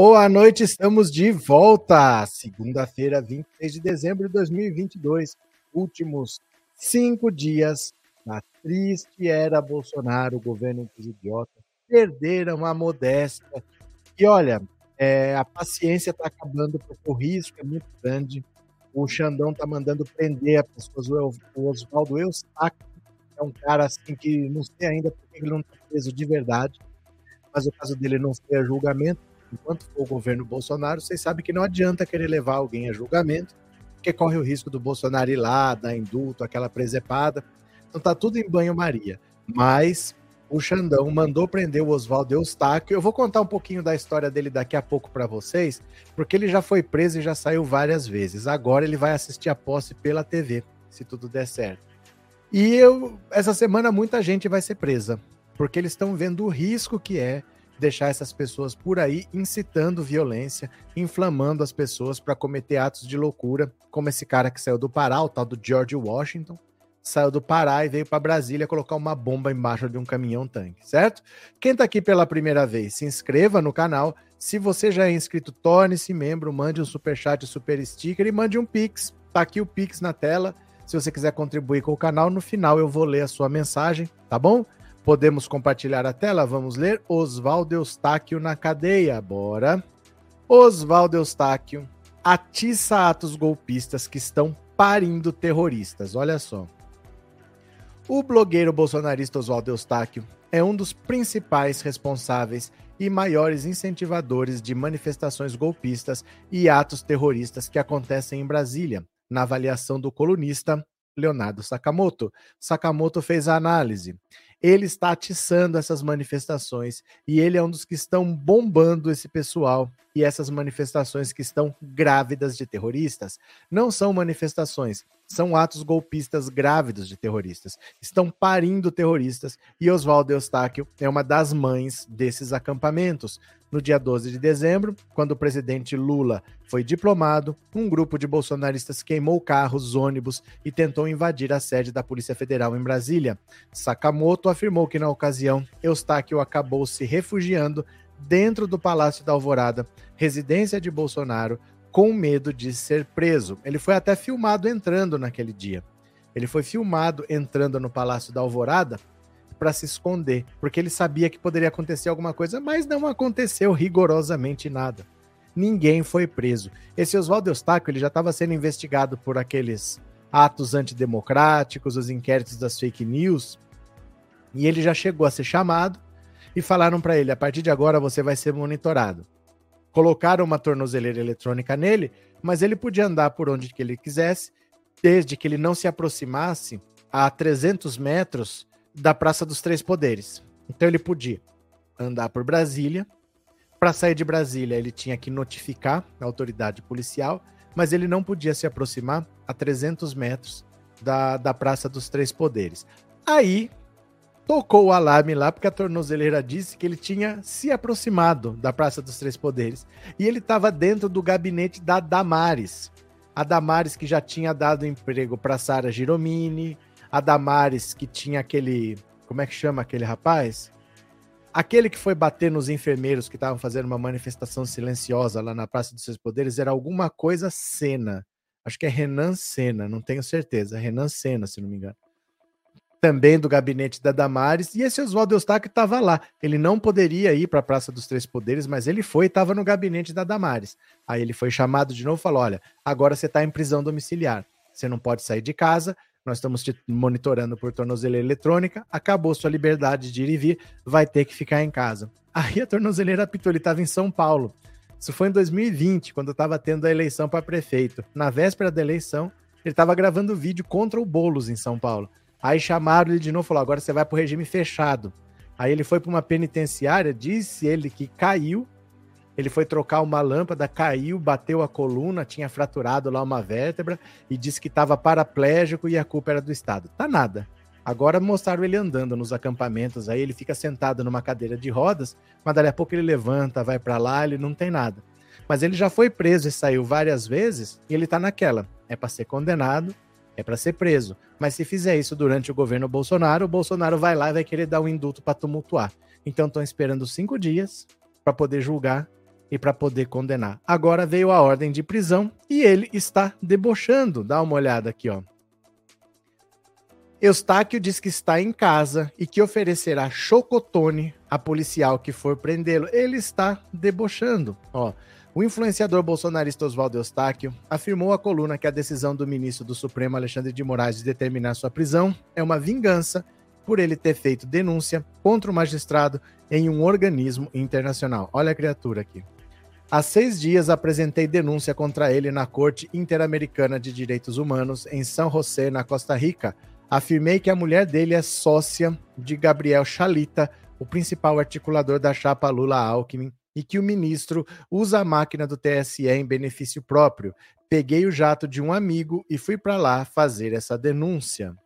Boa noite, estamos de volta. Segunda-feira, 26 de dezembro de 2022. Últimos cinco dias na triste era Bolsonaro, o governo dos idiotas. Perderam a modéstia. E olha, é, a paciência está acabando porque o risco é muito grande. O Xandão está mandando prender a pessoas. O Oswaldo Eustáquio é um cara assim que não sei ainda porque ele não está preso de verdade. Mas o caso dele não foi a julgamento enquanto for o governo Bolsonaro, vocês sabem que não adianta querer levar alguém a julgamento, porque corre o risco do Bolsonaro ir lá, dar indulto, aquela presepada. Então tá tudo em banho-maria. Mas o Xandão mandou prender o Oswaldo Eustáquio. Eu vou contar um pouquinho da história dele daqui a pouco para vocês, porque ele já foi preso e já saiu várias vezes. Agora ele vai assistir a posse pela TV, se tudo der certo. E eu, essa semana muita gente vai ser presa, porque eles estão vendo o risco que é deixar essas pessoas por aí incitando violência, inflamando as pessoas para cometer atos de loucura, como esse cara que saiu do Pará, o tal do George Washington, saiu do Pará e veio para Brasília colocar uma bomba embaixo de um caminhão-tanque, certo? Quem está aqui pela primeira vez, se inscreva no canal. Se você já é inscrito, torne-se membro, mande um super chat, super sticker e mande um pix. Tá aqui o pix na tela. Se você quiser contribuir com o canal, no final eu vou ler a sua mensagem, tá bom? Podemos compartilhar a tela? Vamos ler Oswaldo Eustáquio na cadeia. Bora. Oswaldo Eustáquio atiça atos golpistas que estão parindo terroristas. Olha só. O blogueiro bolsonarista Oswaldo Eustáquio é um dos principais responsáveis e maiores incentivadores de manifestações golpistas e atos terroristas que acontecem em Brasília, na avaliação do colunista Leonardo Sakamoto. Sakamoto fez a análise ele está atiçando essas manifestações e ele é um dos que estão bombando esse pessoal e essas manifestações que estão grávidas de terroristas. Não são manifestações, são atos golpistas grávidos de terroristas. Estão parindo terroristas e Oswaldo Eustáquio é uma das mães desses acampamentos. No dia 12 de dezembro, quando o presidente Lula foi diplomado, um grupo de bolsonaristas queimou carros, ônibus e tentou invadir a sede da Polícia Federal em Brasília. Sakamoto afirmou que na ocasião Eustáquio acabou se refugiando dentro do Palácio da Alvorada, residência de Bolsonaro, com medo de ser preso. Ele foi até filmado entrando naquele dia. Ele foi filmado entrando no Palácio da Alvorada para se esconder, porque ele sabia que poderia acontecer alguma coisa, mas não aconteceu rigorosamente nada. Ninguém foi preso. Esse Oswaldo Eustáquio ele já estava sendo investigado por aqueles atos antidemocráticos, os inquéritos das fake news, e ele já chegou a ser chamado e falaram para ele: a partir de agora você vai ser monitorado. Colocaram uma tornozeleira eletrônica nele, mas ele podia andar por onde que ele quisesse, desde que ele não se aproximasse a 300 metros da Praça dos Três Poderes. Então ele podia andar por Brasília. Para sair de Brasília, ele tinha que notificar a autoridade policial, mas ele não podia se aproximar a 300 metros da, da Praça dos Três Poderes. Aí tocou o alarme lá, porque a tornozeleira disse que ele tinha se aproximado da Praça dos Três Poderes. E ele estava dentro do gabinete da Damares. A Damares que já tinha dado emprego para Sara Giromini, a Damares que tinha aquele. Como é que chama aquele rapaz? Aquele que foi bater nos enfermeiros que estavam fazendo uma manifestação silenciosa lá na Praça dos Três Poderes era alguma coisa Cena. Acho que é Renan Cena, não tenho certeza. Renan Cena, se não me engano também do gabinete da Damares, e esse Oswaldo Eustáquio estava lá. Ele não poderia ir para a Praça dos Três Poderes, mas ele foi e estava no gabinete da Damares. Aí ele foi chamado de novo e falou: Olha, agora você está em prisão domiciliar. Você não pode sair de casa, nós estamos te monitorando por tornozeleira eletrônica, acabou sua liberdade de ir e vir, vai ter que ficar em casa. Aí a tornozeleira apitou, ele estava em São Paulo. Isso foi em 2020, quando estava tendo a eleição para prefeito. Na véspera da eleição, ele estava gravando vídeo contra o Boulos em São Paulo. Aí chamaram ele de novo falou: agora você vai para o regime fechado. Aí ele foi para uma penitenciária, disse ele que caiu. Ele foi trocar uma lâmpada, caiu, bateu a coluna, tinha fraturado lá uma vértebra e disse que estava paraplégico e a culpa era do Estado. Tá nada. Agora mostraram ele andando nos acampamentos, aí ele fica sentado numa cadeira de rodas, mas dali a pouco ele levanta, vai para lá, ele não tem nada. Mas ele já foi preso e saiu várias vezes e ele tá naquela. É para ser condenado, é para ser preso. Mas se fizer isso durante o governo Bolsonaro, o Bolsonaro vai lá e vai querer dar um indulto para tumultuar. Então estão esperando cinco dias para poder julgar e para poder condenar. Agora veio a ordem de prisão e ele está debochando. Dá uma olhada aqui, ó. Eustáquio diz que está em casa e que oferecerá chocotone a policial que for prendê-lo. Ele está debochando. Ó, o influenciador bolsonarista Oswaldo Eustáquio afirmou à coluna que a decisão do ministro do Supremo Alexandre de Moraes de determinar sua prisão é uma vingança por ele ter feito denúncia contra o magistrado em um organismo internacional. Olha a criatura aqui. Há seis dias apresentei denúncia contra ele na Corte Interamericana de Direitos Humanos em São José, na Costa Rica, afirmei que a mulher dele é sócia de Gabriel Chalita, o principal articulador da chapa Lula-Alckmin, e que o ministro usa a máquina do TSE em benefício próprio. Peguei o jato de um amigo e fui para lá fazer essa denúncia.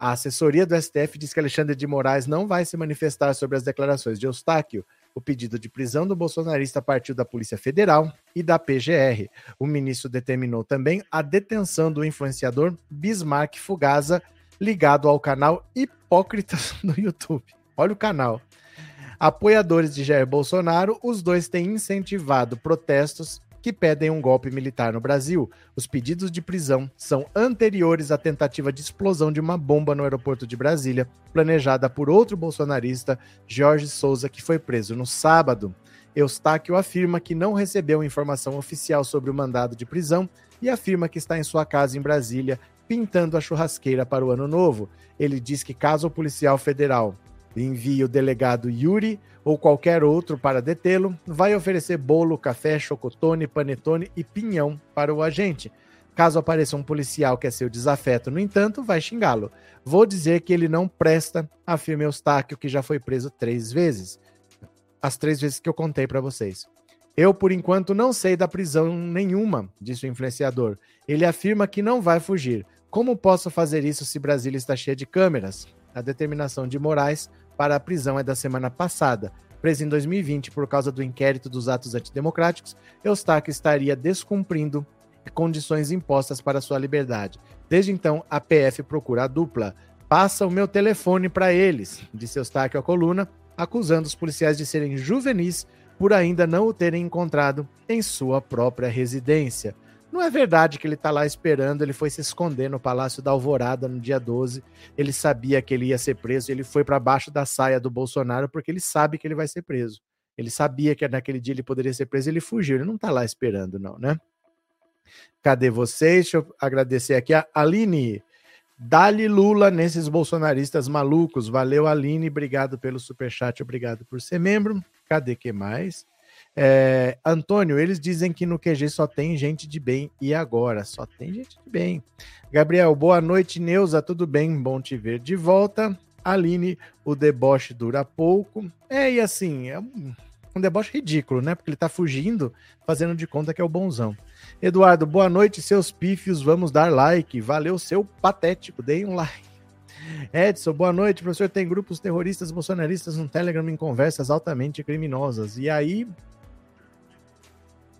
A assessoria do STF diz que Alexandre de Moraes não vai se manifestar sobre as declarações de Eustáquio. O pedido de prisão do bolsonarista partiu da Polícia Federal e da PGR. O ministro determinou também a detenção do influenciador Bismarck Fugaza, ligado ao canal Hipócritas no YouTube. Olha o canal. Apoiadores de Jair Bolsonaro, os dois têm incentivado protestos que pedem um golpe militar no Brasil. Os pedidos de prisão são anteriores à tentativa de explosão de uma bomba no aeroporto de Brasília, planejada por outro bolsonarista, Jorge Souza, que foi preso no sábado. Eustáquio afirma que não recebeu informação oficial sobre o mandado de prisão e afirma que está em sua casa em Brasília pintando a churrasqueira para o ano novo. Ele diz que caso o policial federal envie o delegado Yuri ou qualquer outro para detê-lo, vai oferecer bolo, café, chocotone, panetone e pinhão para o agente. Caso apareça um policial que é seu desafeto, no entanto, vai xingá-lo. Vou dizer que ele não presta, afirma Eustáquio, que já foi preso três vezes. As três vezes que eu contei para vocês. Eu, por enquanto, não sei da prisão nenhuma, disse o influenciador. Ele afirma que não vai fugir. Como posso fazer isso se Brasília está cheia de câmeras? A determinação de Moraes para a prisão é da semana passada. Preso em 2020 por causa do inquérito dos atos antidemocráticos, Eustáquio estaria descumprindo condições impostas para sua liberdade. Desde então, a PF procura a dupla. Passa o meu telefone para eles, disse Eustáquio à coluna, acusando os policiais de serem juvenis por ainda não o terem encontrado em sua própria residência. Não é verdade que ele está lá esperando, ele foi se esconder no Palácio da Alvorada no dia 12. Ele sabia que ele ia ser preso, ele foi para baixo da saia do Bolsonaro porque ele sabe que ele vai ser preso. Ele sabia que naquele dia ele poderia ser preso, ele fugiu, ele não está lá esperando não, né? Cadê vocês? Deixa eu agradecer aqui a Aline. Dali Lula nesses bolsonaristas malucos. Valeu, Aline. Obrigado pelo superchat, obrigado por ser membro. Cadê que mais? É, Antônio, eles dizem que no QG só tem gente de bem. E agora? Só tem gente de bem. Gabriel, boa noite, Neuza. Tudo bem? Bom te ver de volta. Aline, o deboche dura pouco. É, e assim, é um, um deboche ridículo, né? Porque ele tá fugindo, fazendo de conta que é o bonzão. Eduardo, boa noite, seus pífios. Vamos dar like. Valeu, seu patético. Deem um like. Edson, boa noite. Professor, tem grupos terroristas bolsonaristas no Telegram em conversas altamente criminosas. E aí,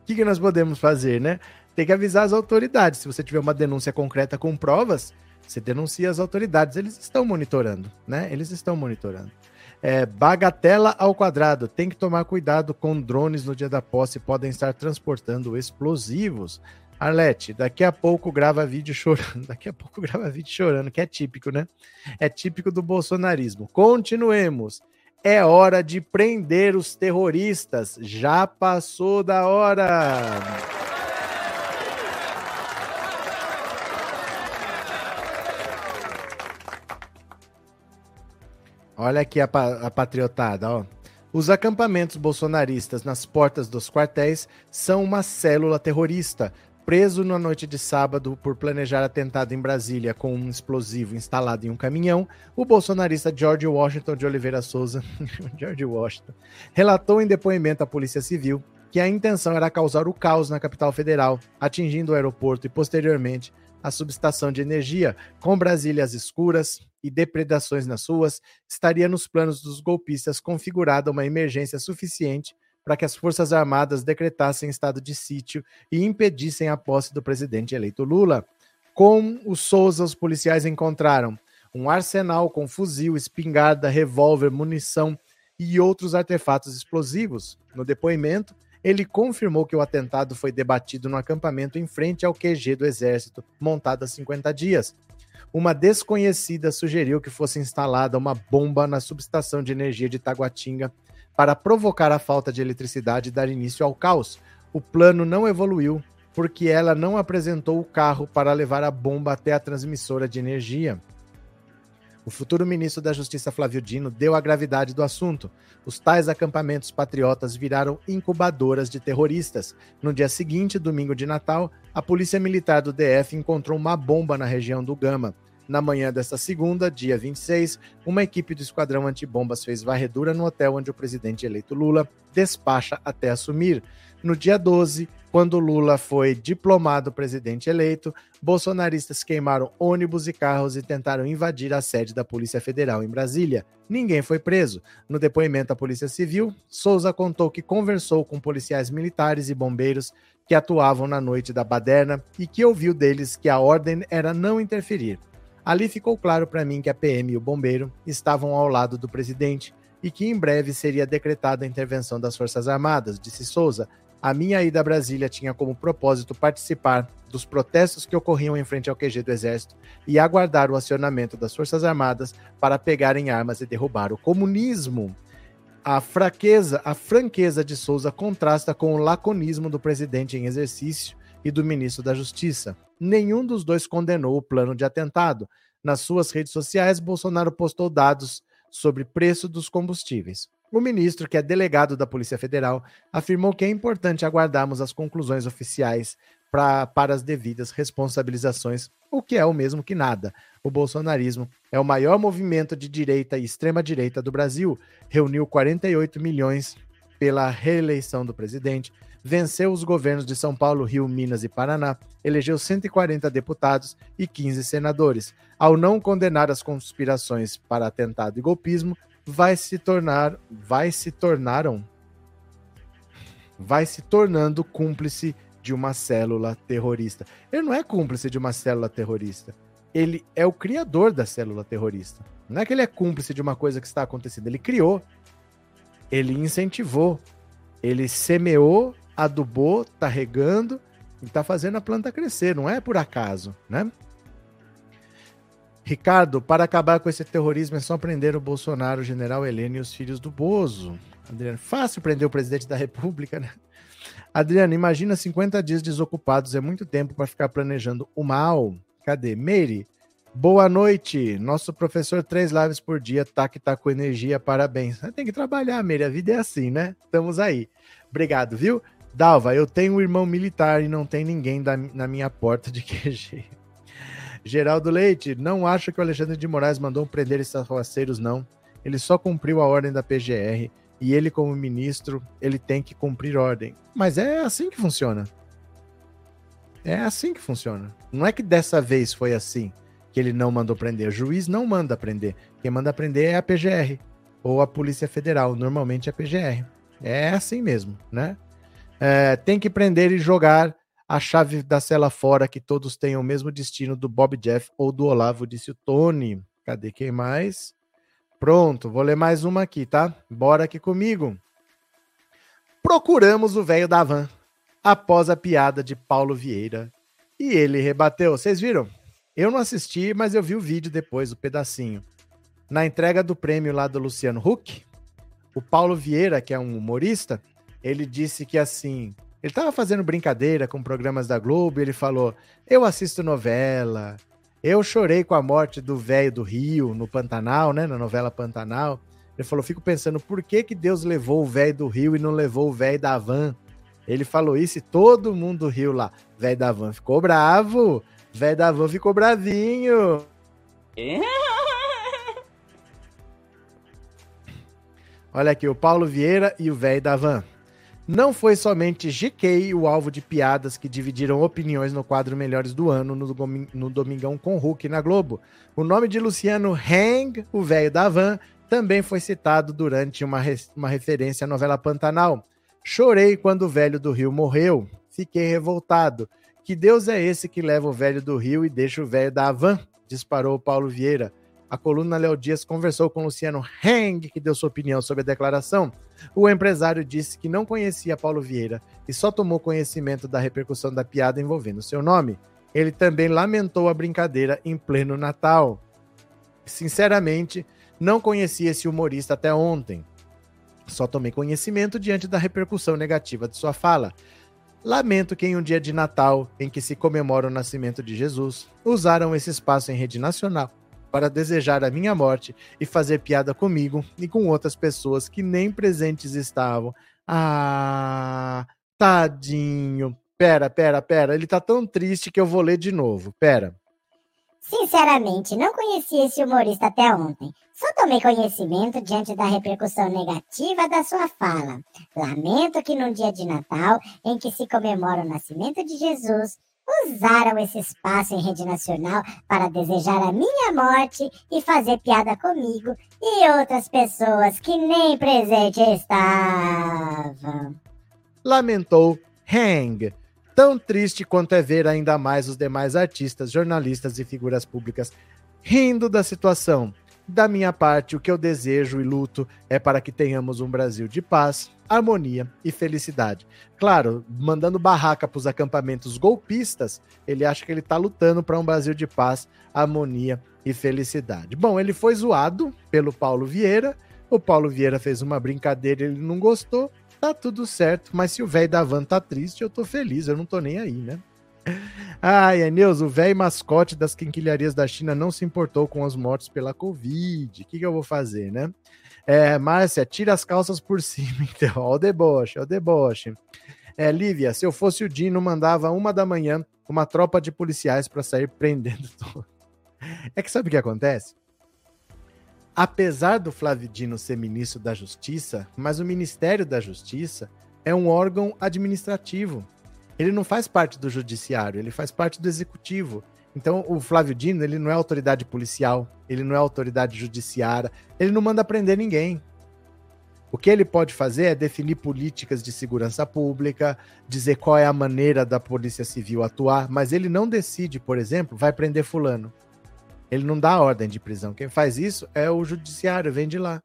que, que nós podemos fazer, né? Tem que avisar as autoridades. Se você tiver uma denúncia concreta com provas, você denuncia as autoridades. Eles estão monitorando, né? Eles estão monitorando. É, bagatela ao quadrado. Tem que tomar cuidado com drones no dia da posse, podem estar transportando explosivos. Arlete, daqui a pouco grava vídeo chorando. Daqui a pouco grava vídeo chorando, que é típico, né? É típico do bolsonarismo. Continuemos. É hora de prender os terroristas. Já passou da hora. Olha aqui a, a patriotada, ó. Os acampamentos bolsonaristas nas portas dos quartéis são uma célula terrorista preso na noite de sábado por planejar atentado em Brasília com um explosivo instalado em um caminhão, o bolsonarista George Washington de Oliveira Souza, George Washington, relatou em depoimento à Polícia Civil que a intenção era causar o caos na capital federal, atingindo o aeroporto e posteriormente a subestação de energia, com Brasília às escuras e depredações nas ruas, estaria nos planos dos golpistas configurada uma emergência suficiente para que as Forças Armadas decretassem estado de sítio e impedissem a posse do presidente eleito Lula. Com o Souza, os policiais encontraram um arsenal com fuzil, espingarda, revólver, munição e outros artefatos explosivos. No depoimento, ele confirmou que o atentado foi debatido no acampamento em frente ao QG do Exército, montado há 50 dias. Uma desconhecida sugeriu que fosse instalada uma bomba na subestação de energia de Taguatinga para provocar a falta de eletricidade e dar início ao caos. O plano não evoluiu porque ela não apresentou o carro para levar a bomba até a transmissora de energia. O futuro ministro da Justiça Flávio Dino deu a gravidade do assunto. Os tais acampamentos patriotas viraram incubadoras de terroristas. No dia seguinte, domingo de Natal, a Polícia Militar do DF encontrou uma bomba na região do Gama. Na manhã desta segunda, dia 26, uma equipe do Esquadrão Antibombas fez varredura no hotel onde o presidente eleito Lula despacha até assumir. No dia 12, quando Lula foi diplomado presidente eleito, bolsonaristas queimaram ônibus e carros e tentaram invadir a sede da Polícia Federal em Brasília. Ninguém foi preso. No depoimento à Polícia Civil, Souza contou que conversou com policiais militares e bombeiros que atuavam na noite da baderna e que ouviu deles que a ordem era não interferir. Ali ficou claro para mim que a PM e o bombeiro estavam ao lado do presidente e que em breve seria decretada a intervenção das Forças Armadas, disse Souza, a minha ida a Brasília tinha como propósito participar dos protestos que ocorriam em frente ao QG do Exército e aguardar o acionamento das Forças Armadas para pegarem armas e derrubar o comunismo. A fraqueza, a franqueza de Souza contrasta com o laconismo do presidente em exercício e do ministro da Justiça. Nenhum dos dois condenou o plano de atentado. Nas suas redes sociais, Bolsonaro postou dados sobre preço dos combustíveis. O ministro, que é delegado da Polícia Federal, afirmou que é importante aguardarmos as conclusões oficiais pra, para as devidas responsabilizações, o que é o mesmo que nada. O bolsonarismo é o maior movimento de direita e extrema-direita do Brasil, reuniu 48 milhões pela reeleição do presidente, venceu os governos de São Paulo, Rio, Minas e Paraná, elegeu 140 deputados e 15 senadores. Ao não condenar as conspirações para atentado e golpismo, vai se tornar, vai se tornaram, vai se tornando cúmplice de uma célula terrorista. Ele não é cúmplice de uma célula terrorista. Ele é o criador da célula terrorista. Não é que ele é cúmplice de uma coisa que está acontecendo. Ele criou, ele incentivou, ele semeou, adubou, tá regando e tá fazendo a planta crescer. Não é por acaso, né? Ricardo, para acabar com esse terrorismo é só prender o Bolsonaro, o general Heleno e os filhos do Bozo. Adriano, fácil prender o presidente da República, né? Adriano, imagina 50 dias desocupados, é muito tempo para ficar planejando o mal. Cadê? Meire, boa noite. Nosso professor, três lives por dia, tá que tá com energia, parabéns. Tem que trabalhar, Meire, a vida é assim, né? Estamos aí. Obrigado, viu? Dalva, eu tenho um irmão militar e não tem ninguém da, na minha porta de QG. Geraldo Leite, não acho que o Alexandre de Moraes mandou prender esses arruaceiros, não. Ele só cumpriu a ordem da PGR e ele, como ministro, ele tem que cumprir ordem. Mas é assim que funciona. É assim que funciona. Não é que dessa vez foi assim que ele não mandou prender. O juiz não manda prender. Quem manda prender é a PGR ou a Polícia Federal. Normalmente é a PGR. É assim mesmo, né? É, tem que prender e jogar a chave da cela fora, que todos tenham o mesmo destino do Bob Jeff ou do Olavo, disse o Tony. Cadê quem mais? Pronto, vou ler mais uma aqui, tá? Bora aqui comigo. Procuramos o velho da van após a piada de Paulo Vieira e ele rebateu. Vocês viram? Eu não assisti, mas eu vi o vídeo depois, o pedacinho. Na entrega do prêmio lá do Luciano Huck, o Paulo Vieira, que é um humorista, ele disse que assim, ele estava fazendo brincadeira com programas da Globo e ele falou: Eu assisto novela. Eu chorei com a morte do velho do Rio no Pantanal, né? Na novela Pantanal. Ele falou: Fico pensando por que, que Deus levou o velho do Rio e não levou o velho da van. Ele falou isso e todo mundo riu lá. Velho da van ficou bravo. Velho da van ficou bravinho. Olha aqui, o Paulo Vieira e o velho da van. Não foi somente GK o alvo de piadas que dividiram opiniões no quadro Melhores do Ano no, Domingão com Hulk na Globo. O nome de Luciano Hang, o velho da van, também foi citado durante uma, uma referência à novela Pantanal. Chorei quando o velho do Rio morreu. Fiquei revoltado. Que Deus é esse que leva o velho do Rio e deixa o velho da van? Disparou Paulo Vieira. A coluna Léo Dias conversou com Luciano Heng, que deu sua opinião sobre a declaração. O empresário disse que não conhecia Paulo Vieira e só tomou conhecimento da repercussão da piada envolvendo seu nome. Ele também lamentou a brincadeira em pleno Natal. Sinceramente, não conhecia esse humorista até ontem. Só tomei conhecimento diante da repercussão negativa de sua fala. Lamento que em um dia de Natal, em que se comemora o nascimento de Jesus, usaram esse espaço em rede nacional para desejar a minha morte e fazer piada comigo e com outras pessoas que nem presentes estavam. Ah, tadinho. Pera, pera, pera. Ele tá tão triste que eu vou ler de novo. Pera. Sinceramente, não conheci esse humorista até ontem. Só tomei conhecimento diante da repercussão negativa da sua fala. Lamento que num dia de Natal, em que se comemora o nascimento de Jesus, usaram esse espaço em rede nacional para desejar a minha morte e fazer piada comigo e outras pessoas que nem presente estavam. Lamentou Hang. Tão triste quanto é ver ainda mais os demais artistas, jornalistas e figuras públicas rindo da situação. Da minha parte, o que eu desejo e luto é para que tenhamos um Brasil de paz, harmonia e felicidade. Claro, mandando barraca para os acampamentos golpistas, ele acha que ele está lutando para um Brasil de paz, harmonia e felicidade. Bom, ele foi zoado pelo Paulo Vieira. O Paulo Vieira fez uma brincadeira, ele não gostou. Tá tudo certo, mas se o velho da van tá triste, eu tô feliz, eu não tô nem aí, né? Ai, Eneus, o velho mascote das quinquilharias da China não se importou com os mortos pela Covid. O que, que eu vou fazer, né? É, Márcia, tira as calças por cima, então. Ó, o deboche, ó, o deboche. É, Lívia, se eu fosse o Dino, mandava uma da manhã uma tropa de policiais para sair prendendo todo. É que sabe o que acontece? Apesar do Flávio Dino ser ministro da Justiça, mas o Ministério da Justiça é um órgão administrativo ele não faz parte do judiciário, ele faz parte do executivo. Então, o Flávio Dino, ele não é autoridade policial, ele não é autoridade judiciária, ele não manda prender ninguém. O que ele pode fazer é definir políticas de segurança pública, dizer qual é a maneira da Polícia Civil atuar, mas ele não decide, por exemplo, vai prender fulano. Ele não dá ordem de prisão. Quem faz isso é o judiciário, vem de lá.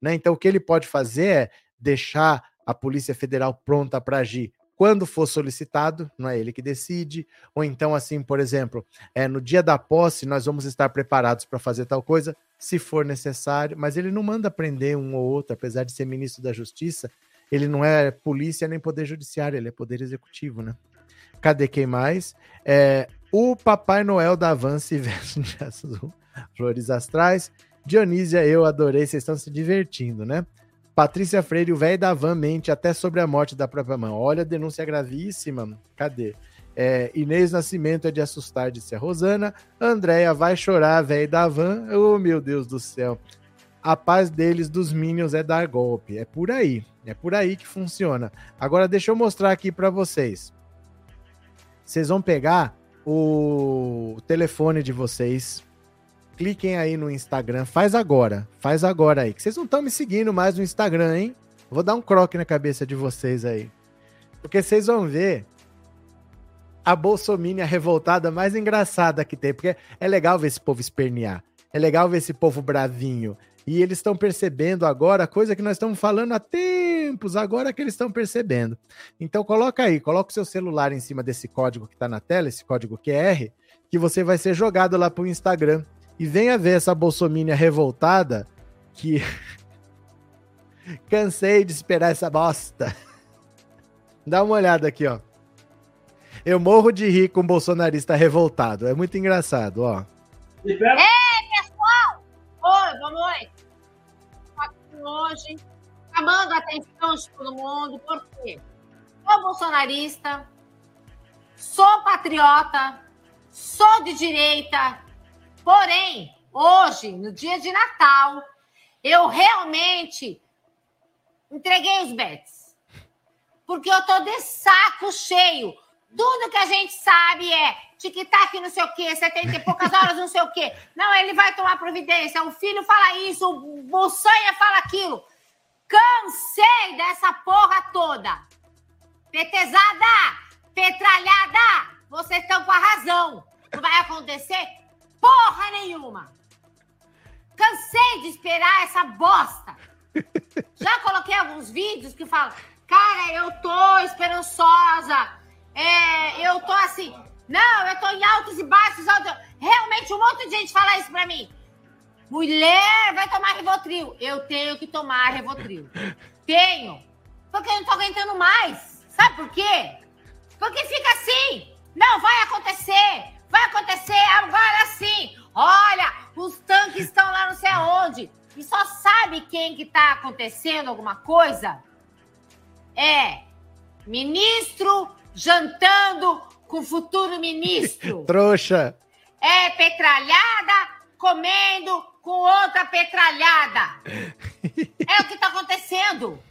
Né? Então, o que ele pode fazer é deixar a Polícia Federal pronta para agir quando for solicitado, não é ele que decide, ou então, assim, por exemplo, é, no dia da posse, nós vamos estar preparados para fazer tal coisa, se for necessário, mas ele não manda prender um ou outro, apesar de ser ministro da Justiça, ele não é polícia nem poder judiciário, ele é poder executivo, né? Cadê quem mais? É, o Papai Noel da Avance azul, flores astrais. Dionísia, eu adorei, vocês estão se divertindo, né? Patrícia Freire, o velho da van, mente até sobre a morte da própria mãe. Olha, denúncia gravíssima. Cadê? É, Inês Nascimento é de assustar, disse a Rosana. Andréia vai chorar, velho da van. Oh, meu Deus do céu. A paz deles, dos Minions, é dar golpe. É por aí. É por aí que funciona. Agora, deixa eu mostrar aqui para vocês. Vocês vão pegar o telefone de vocês, cliquem aí no Instagram, faz agora, faz agora aí, que vocês não estão me seguindo mais no Instagram, hein? Vou dar um croque na cabeça de vocês aí. Porque vocês vão ver a bolsomínia revoltada mais engraçada que tem, porque é legal ver esse povo espernear, é legal ver esse povo bravinho, e eles estão percebendo agora coisa que nós estamos falando há tempos, agora que eles estão percebendo. Então coloca aí, coloca o seu celular em cima desse código que está na tela, esse código QR, que você vai ser jogado lá para o Instagram e venha ver essa bolsomínia revoltada que cansei de esperar essa bosta. Dá uma olhada aqui, ó. Eu morro de rir com um bolsonarista revoltado. É muito engraçado, ó. Ei, pessoal! Oi, boa noite. Aqui hoje, chamando a atenção de todo mundo, porque sou bolsonarista, sou patriota, sou de direita, Porém, hoje, no dia de Natal, eu realmente entreguei os bets. Porque eu tô de saco cheio. Tudo que a gente sabe é tic-tac, não sei o quê, 70 e poucas horas, não sei o quê. Não, ele vai tomar providência. O filho fala isso, o Bolsanha fala aquilo. Cansei dessa porra toda. Petezada, petralhada, vocês estão com a razão. Não vai acontecer porra nenhuma. Cansei de esperar essa bosta. Já coloquei alguns vídeos que falam, cara, eu tô esperançosa. É, eu tô assim. Não, eu tô em altos e baixos. Altos... Realmente, um monte de gente fala isso pra mim. Mulher vai tomar Revotril. Eu tenho que tomar Revotril. Tenho. Porque eu não tô aguentando mais. Sabe por quê? Porque fica assim. Não, vai acontecer. Vai acontecer agora sim. Olha, os tanques estão lá não sei aonde. E só sabe quem que tá acontecendo alguma coisa? É ministro jantando com o futuro ministro. Trouxa. É petralhada comendo com outra petralhada. é o que está acontecendo.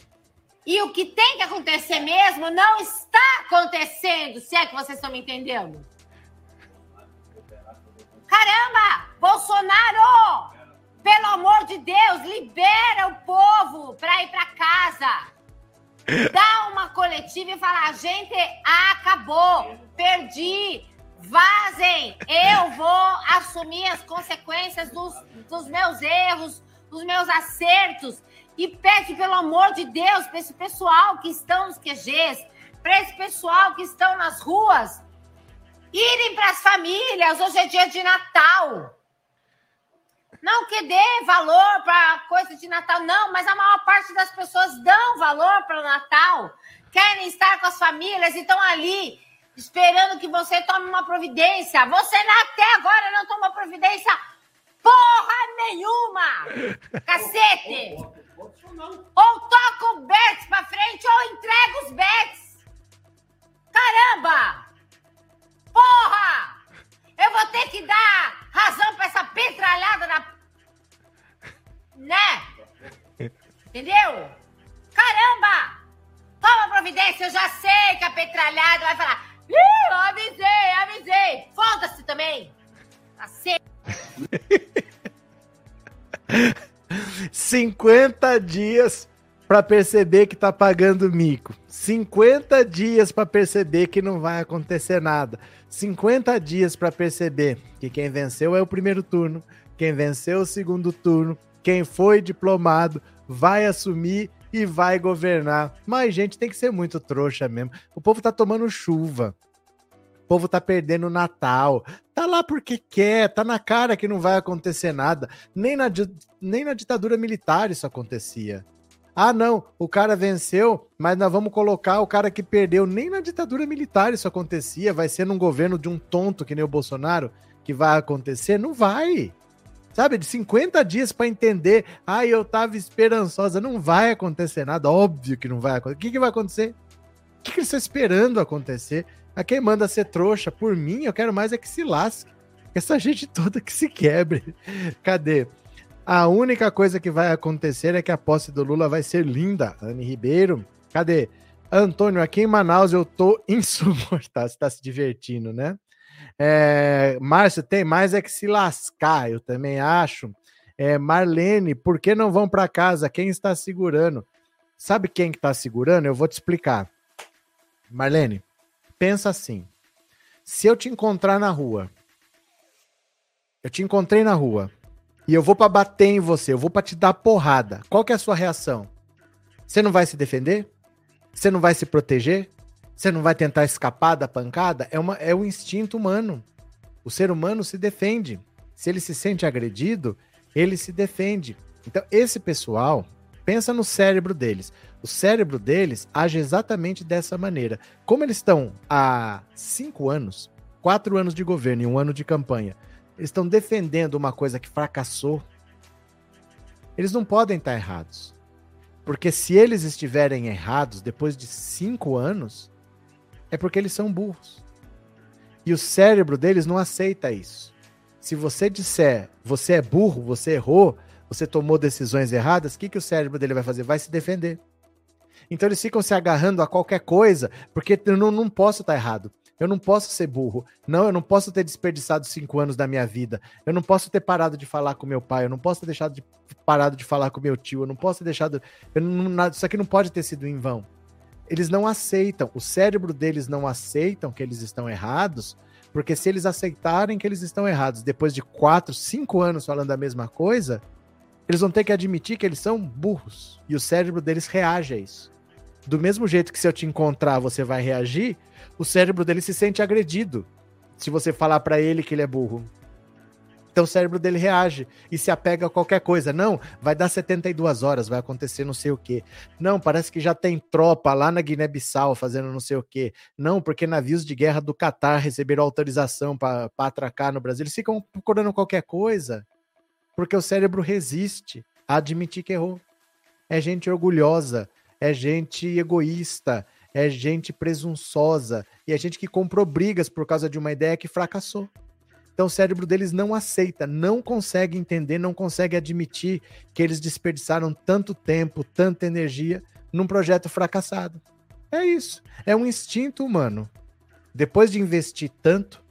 E o que tem que acontecer mesmo não está acontecendo, se é que vocês estão me entendendo. Caramba! Bolsonaro! Pelo amor de Deus, libera o povo para ir para casa. Dá uma coletiva e fala: a gente acabou, perdi, vazem. Eu vou assumir as consequências dos, dos meus erros, dos meus acertos. E pede, pelo amor de Deus, para esse pessoal que estão nos QGs, para esse pessoal que estão nas ruas, irem para as famílias. Hoje é dia de Natal. Não que dê valor para coisa de Natal, não, mas a maior parte das pessoas dão valor para o Natal, querem estar com as famílias e estão ali esperando que você tome uma providência. Você até agora não tomou providência porra nenhuma! Cacete! Ou toca o Betis pra frente ou entrega os Betis! Entendeu? Caramba! Toma providência, eu já sei que a petralhada vai falar. Ih, avisei, avisei. Foda-se também. Cacete. 50 dias para perceber que tá pagando mico. 50 dias para perceber que não vai acontecer nada. 50 dias para perceber que quem venceu é o primeiro turno, quem venceu o segundo turno, quem foi diplomado vai assumir e vai governar. Mas gente tem que ser muito trouxa mesmo. O povo tá tomando chuva. O povo tá perdendo o Natal. Tá lá porque quer, tá na cara que não vai acontecer nada. Nem na, nem na ditadura militar isso acontecia. Ah, não, o cara venceu, mas nós vamos colocar o cara que perdeu. Nem na ditadura militar isso acontecia. Vai ser num governo de um tonto que nem o Bolsonaro que vai acontecer? Não vai. Sabe, de 50 dias para entender. Ah, eu tava esperançosa. Não vai acontecer nada. Óbvio que não vai acontecer. O que, que vai acontecer? O que, que eles estão esperando acontecer? A quem manda ser trouxa, por mim, eu quero mais é que se lasque. Essa gente toda que se quebre. Cadê? A única coisa que vai acontecer é que a posse do Lula vai ser linda. Anne Ribeiro. Cadê? Antônio, aqui em Manaus eu tô insuportável. Você tá se divertindo, né? É, Márcio, tem mais é que se lascar, eu também acho. É, Marlene, por que não vão para casa? Quem está segurando? Sabe quem que está segurando? Eu vou te explicar. Marlene, pensa assim: se eu te encontrar na rua, eu te encontrei na rua e eu vou para bater em você, eu vou para te dar porrada. Qual que é a sua reação? Você não vai se defender? Você não vai se proteger? Você não vai tentar escapar da pancada? É, uma, é o instinto humano. O ser humano se defende. Se ele se sente agredido, ele se defende. Então, esse pessoal, pensa no cérebro deles. O cérebro deles age exatamente dessa maneira. Como eles estão há cinco anos, quatro anos de governo e um ano de campanha, eles estão defendendo uma coisa que fracassou, eles não podem estar errados. Porque se eles estiverem errados depois de cinco anos, é porque eles são burros. E o cérebro deles não aceita isso. Se você disser você é burro, você errou, você tomou decisões erradas, o que, que o cérebro dele vai fazer? Vai se defender. Então eles ficam se agarrando a qualquer coisa, porque eu não, não posso estar errado. Eu não posso ser burro. Não, eu não posso ter desperdiçado cinco anos da minha vida. Eu não posso ter parado de falar com meu pai. Eu não posso ter deixado de parado de falar com meu tio. Eu não posso ter deixado. Não, isso aqui não pode ter sido em vão. Eles não aceitam. O cérebro deles não aceitam que eles estão errados, Porque se eles aceitarem que eles estão errados depois de quatro, cinco anos falando a mesma coisa, eles vão ter que admitir que eles são burros. E o cérebro deles reage a isso. Do mesmo jeito que se eu te encontrar você vai reagir, o cérebro dele se sente agredido se você falar para ele que ele é burro. Então o cérebro dele reage e se apega a qualquer coisa. Não, vai dar 72 horas, vai acontecer não sei o quê. Não, parece que já tem tropa lá na Guiné-Bissau fazendo não sei o quê. Não, porque navios de guerra do Catar receberam autorização para atracar no Brasil. Eles ficam procurando qualquer coisa porque o cérebro resiste a admitir que errou. É gente orgulhosa, é gente egoísta, é gente presunçosa e é gente que comprou brigas por causa de uma ideia que fracassou. Então o cérebro deles não aceita, não consegue entender, não consegue admitir que eles desperdiçaram tanto tempo, tanta energia num projeto fracassado. É isso. É um instinto humano. Depois de investir tanto,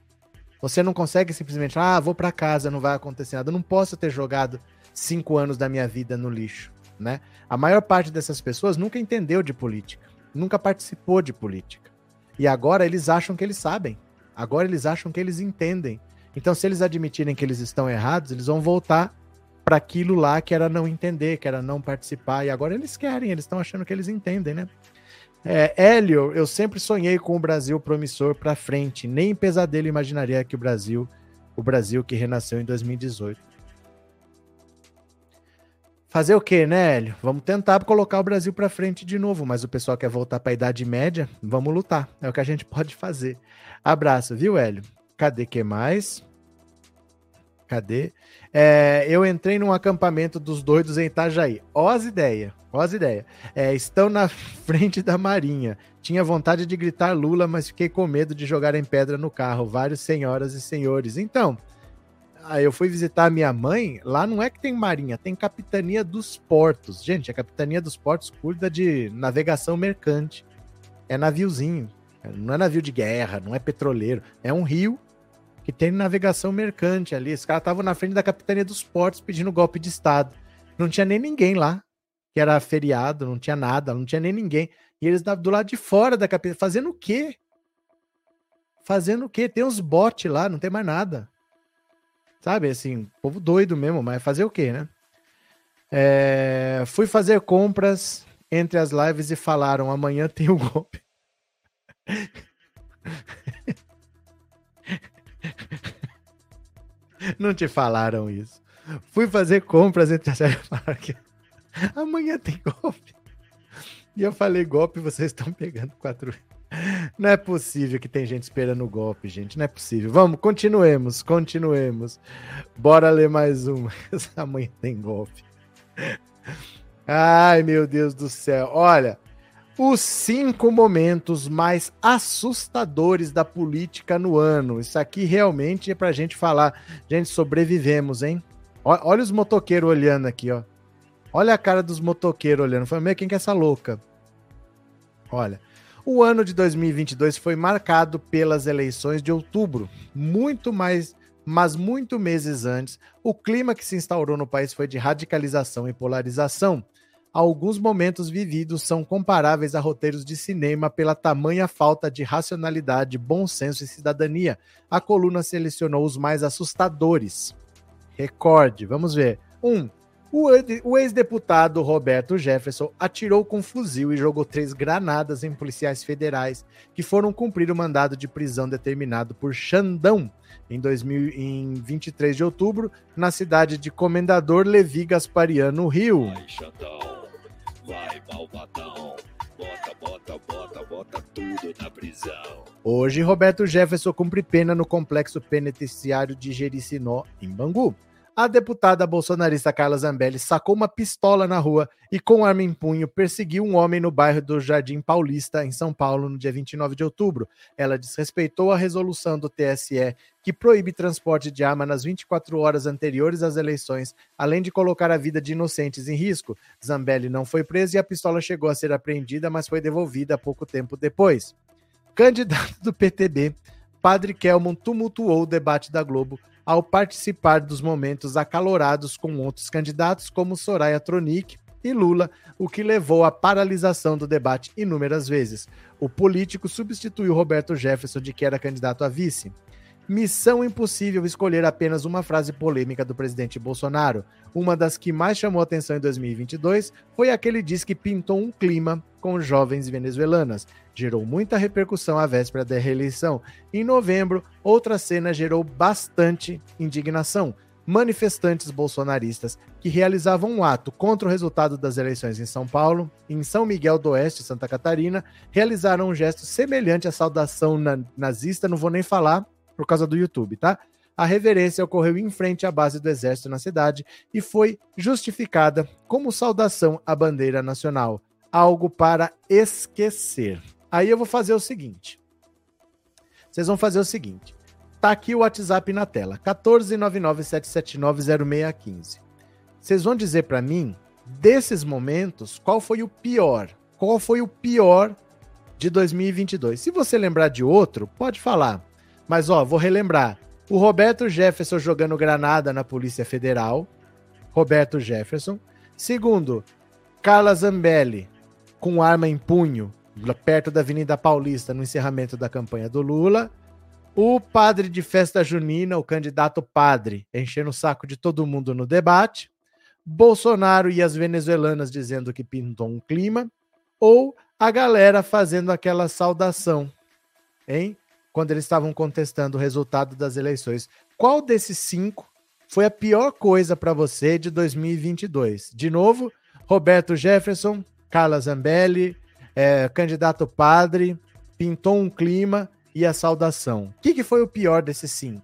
você não consegue simplesmente, ah, vou para casa, não vai acontecer nada. Eu não posso ter jogado cinco anos da minha vida no lixo, né? A maior parte dessas pessoas nunca entendeu de política, nunca participou de política. E agora eles acham que eles sabem. Agora eles acham que eles entendem então, se eles admitirem que eles estão errados, eles vão voltar para aquilo lá que era não entender, que era não participar. E agora eles querem, eles estão achando que eles entendem, né? É, Hélio, eu sempre sonhei com o Brasil promissor para frente. Nem em pesadelo imaginaria que o Brasil, o Brasil que renasceu em 2018. Fazer o quê, né, Hélio? Vamos tentar colocar o Brasil para frente de novo, mas o pessoal quer voltar para a Idade Média, vamos lutar. É o que a gente pode fazer. Abraço, viu, Hélio? Cadê que mais? Cadê? É, eu entrei num acampamento dos doidos em Itajaí. Ó as ideias, ó as ideias. É, estão na frente da Marinha. Tinha vontade de gritar Lula, mas fiquei com medo de jogar em pedra no carro. Vários senhoras e senhores. Então, eu fui visitar a minha mãe. Lá não é que tem Marinha, tem Capitania dos Portos. Gente, a Capitania dos Portos cuida de navegação mercante. É naviozinho. Não é navio de guerra, não é petroleiro. É um rio que tem navegação mercante ali. Os caras estavam na frente da capitania dos portos pedindo golpe de Estado. Não tinha nem ninguém lá, que era feriado, não tinha nada, não tinha nem ninguém. E eles do lado de fora da capitania, fazendo o quê? Fazendo o quê? Tem uns botes lá, não tem mais nada. Sabe, assim, povo doido mesmo, mas fazer o quê, né? É, fui fazer compras entre as lives e falaram: amanhã tem o golpe. Não te falaram isso. Fui fazer compras entre a série que amanhã tem golpe. E eu falei golpe, vocês estão pegando quatro. Não é possível que tem gente esperando o golpe, gente. Não é possível. Vamos, continuemos, continuemos. Bora ler mais uma. Amanhã tem golpe. Ai, meu Deus do céu. Olha, os cinco momentos mais assustadores da política no ano. Isso aqui realmente é pra gente falar. Gente, sobrevivemos, hein? Olha os motoqueiros olhando aqui, ó. Olha a cara dos motoqueiros olhando. Foi meio quem que é essa louca? Olha. O ano de 2022 foi marcado pelas eleições de outubro. Muito mais, mas muito meses antes, o clima que se instaurou no país foi de radicalização e polarização alguns momentos vividos são comparáveis a roteiros de cinema pela tamanha falta de racionalidade, bom senso e cidadania. A coluna selecionou os mais assustadores. Recorde, vamos ver. 1. Um, o ex-deputado Roberto Jefferson atirou com fuzil e jogou três granadas em policiais federais que foram cumprir o mandado de prisão determinado por Xandão em, 2000, em 23 de outubro, na cidade de Comendador Levi Gaspariano, Rio. Ai, Vai, malvadão. Bota, bota, bota, bota tudo na prisão. Hoje, Roberto Jefferson cumpre pena no complexo penitenciário de Jericinó, em Bangu. A deputada bolsonarista Carla Zambelli sacou uma pistola na rua e, com arma em punho, perseguiu um homem no bairro do Jardim Paulista, em São Paulo, no dia 29 de outubro. Ela desrespeitou a resolução do TSE que proíbe transporte de arma nas 24 horas anteriores às eleições, além de colocar a vida de inocentes em risco. Zambelli não foi presa e a pistola chegou a ser apreendida, mas foi devolvida pouco tempo depois. Candidato do PTB, Padre Kelmon tumultuou o debate da Globo ao participar dos momentos acalorados com outros candidatos como Soraya Tronic e Lula, o que levou à paralisação do debate inúmeras vezes. O político substituiu Roberto Jefferson, de que era candidato a vice. Missão impossível escolher apenas uma frase polêmica do presidente Bolsonaro. Uma das que mais chamou atenção em 2022 foi a que que pintou um clima com jovens venezuelanas. Gerou muita repercussão à véspera da reeleição. Em novembro, outra cena gerou bastante indignação. Manifestantes bolsonaristas que realizavam um ato contra o resultado das eleições em São Paulo, em São Miguel do Oeste, Santa Catarina, realizaram um gesto semelhante à saudação nazista, não vou nem falar, por causa do YouTube, tá? A reverência ocorreu em frente à base do exército na cidade e foi justificada como saudação à bandeira nacional, algo para esquecer. Aí eu vou fazer o seguinte. Vocês vão fazer o seguinte. Tá aqui o WhatsApp na tela, 14997790615. Vocês vão dizer para mim desses momentos qual foi o pior? Qual foi o pior de 2022? Se você lembrar de outro, pode falar. Mas, ó, vou relembrar. O Roberto Jefferson jogando granada na Polícia Federal. Roberto Jefferson. Segundo, Carla Zambelli com arma em punho perto da Avenida Paulista no encerramento da campanha do Lula. O padre de festa junina, o candidato padre, enchendo o saco de todo mundo no debate. Bolsonaro e as venezuelanas dizendo que pintou um clima. Ou a galera fazendo aquela saudação, hein? Quando eles estavam contestando o resultado das eleições. Qual desses cinco foi a pior coisa para você de 2022? De novo, Roberto Jefferson, Carla Zambelli, é, candidato padre, pintou um clima e a saudação. O que, que foi o pior desses cinco?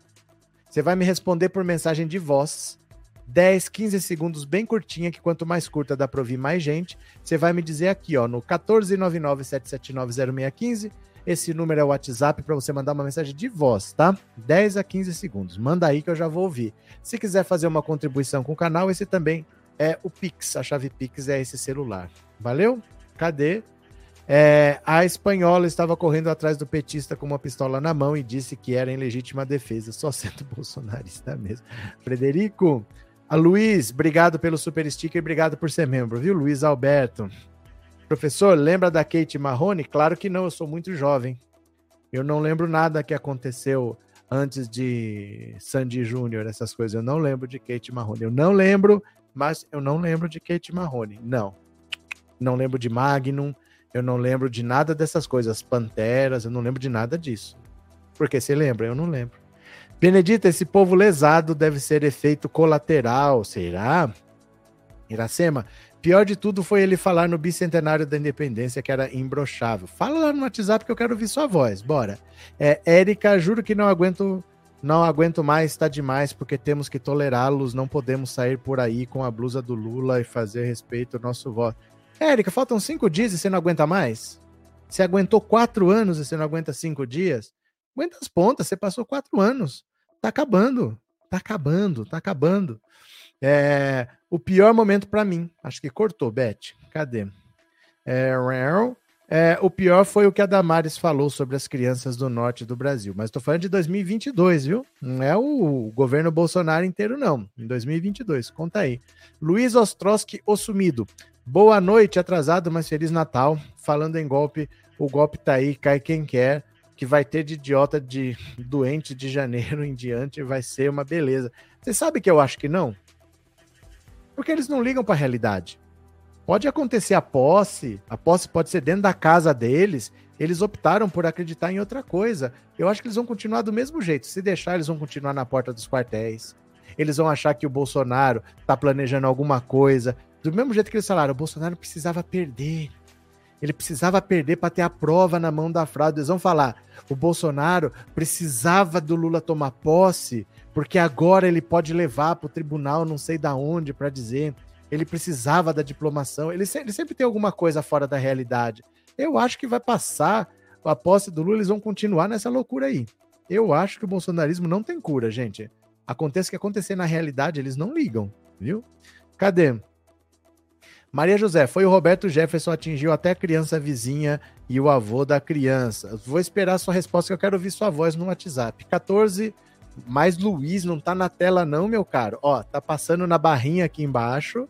Você vai me responder por mensagem de voz. 10, 15 segundos, bem curtinha, que quanto mais curta dá para ouvir mais gente. Você vai me dizer aqui, ó, no 14997790615 esse número é o WhatsApp para você mandar uma mensagem de voz, tá? 10 a 15 segundos. Manda aí que eu já vou ouvir. Se quiser fazer uma contribuição com o canal, esse também é o Pix. A chave Pix é esse celular. Valeu? Cadê? É, a espanhola estava correndo atrás do petista com uma pistola na mão e disse que era em legítima defesa, só sendo bolsonarista mesmo. Frederico, a Luiz, obrigado pelo super sticker, obrigado por ser membro, viu, Luiz Alberto? Professor, lembra da Kate Marrone? Claro que não, eu sou muito jovem. Eu não lembro nada que aconteceu antes de Sandy Júnior, essas coisas. Eu não lembro de Kate Marrone. Eu não lembro, mas eu não lembro de Kate Marrone. Não. Não lembro de Magnum. Eu não lembro de nada dessas coisas. Panteras, eu não lembro de nada disso. Porque você lembra? Eu não lembro. Benedita, esse povo lesado deve ser efeito colateral. Será? Iracema, Pior de tudo foi ele falar no bicentenário da independência que era imbrochável. Fala lá no WhatsApp que eu quero ouvir sua voz. Bora. É, Érica, juro que não aguento, não aguento mais, está demais, porque temos que tolerá-los, não podemos sair por aí com a blusa do Lula e fazer respeito ao nosso voto. Érica, faltam cinco dias e você não aguenta mais? Você aguentou quatro anos e você não aguenta cinco dias? Aguenta as pontas, você passou quatro anos. Tá acabando, tá acabando, tá acabando. É, o pior momento para mim, acho que cortou, Beth. Cadê? É, é, o pior foi o que a Damares falou sobre as crianças do norte do Brasil. Mas estou falando de 2022, viu? Não é o governo Bolsonaro inteiro, não. Em 2022, conta aí. Luiz Ostrowski, o sumido. Boa noite, atrasado, mas Feliz Natal. Falando em golpe, o golpe tá aí, cai quem quer. Que vai ter de idiota de doente de janeiro em diante, vai ser uma beleza. Você sabe que eu acho que não? Porque eles não ligam para a realidade. Pode acontecer a posse, a posse pode ser dentro da casa deles. Eles optaram por acreditar em outra coisa. Eu acho que eles vão continuar do mesmo jeito. Se deixar, eles vão continuar na porta dos quartéis. Eles vão achar que o Bolsonaro está planejando alguma coisa. Do mesmo jeito que eles falaram, o Bolsonaro precisava perder. Ele precisava perder para ter a prova na mão da fraude. Eles vão falar: o Bolsonaro precisava do Lula tomar posse porque agora ele pode levar para o tribunal, não sei da onde, para dizer. Ele precisava da diplomação. Ele, ele sempre tem alguma coisa fora da realidade. Eu acho que vai passar a posse do Lula, eles vão continuar nessa loucura aí. Eu acho que o bolsonarismo não tem cura, gente. Acontece que acontecer na realidade, eles não ligam, viu? Cadê? Maria José, foi o Roberto Jefferson atingiu até a criança vizinha e o avô da criança. Vou esperar sua resposta que eu quero ouvir sua voz no WhatsApp. 14 mas Luiz não tá na tela não, meu caro. Ó, tá passando na barrinha aqui embaixo.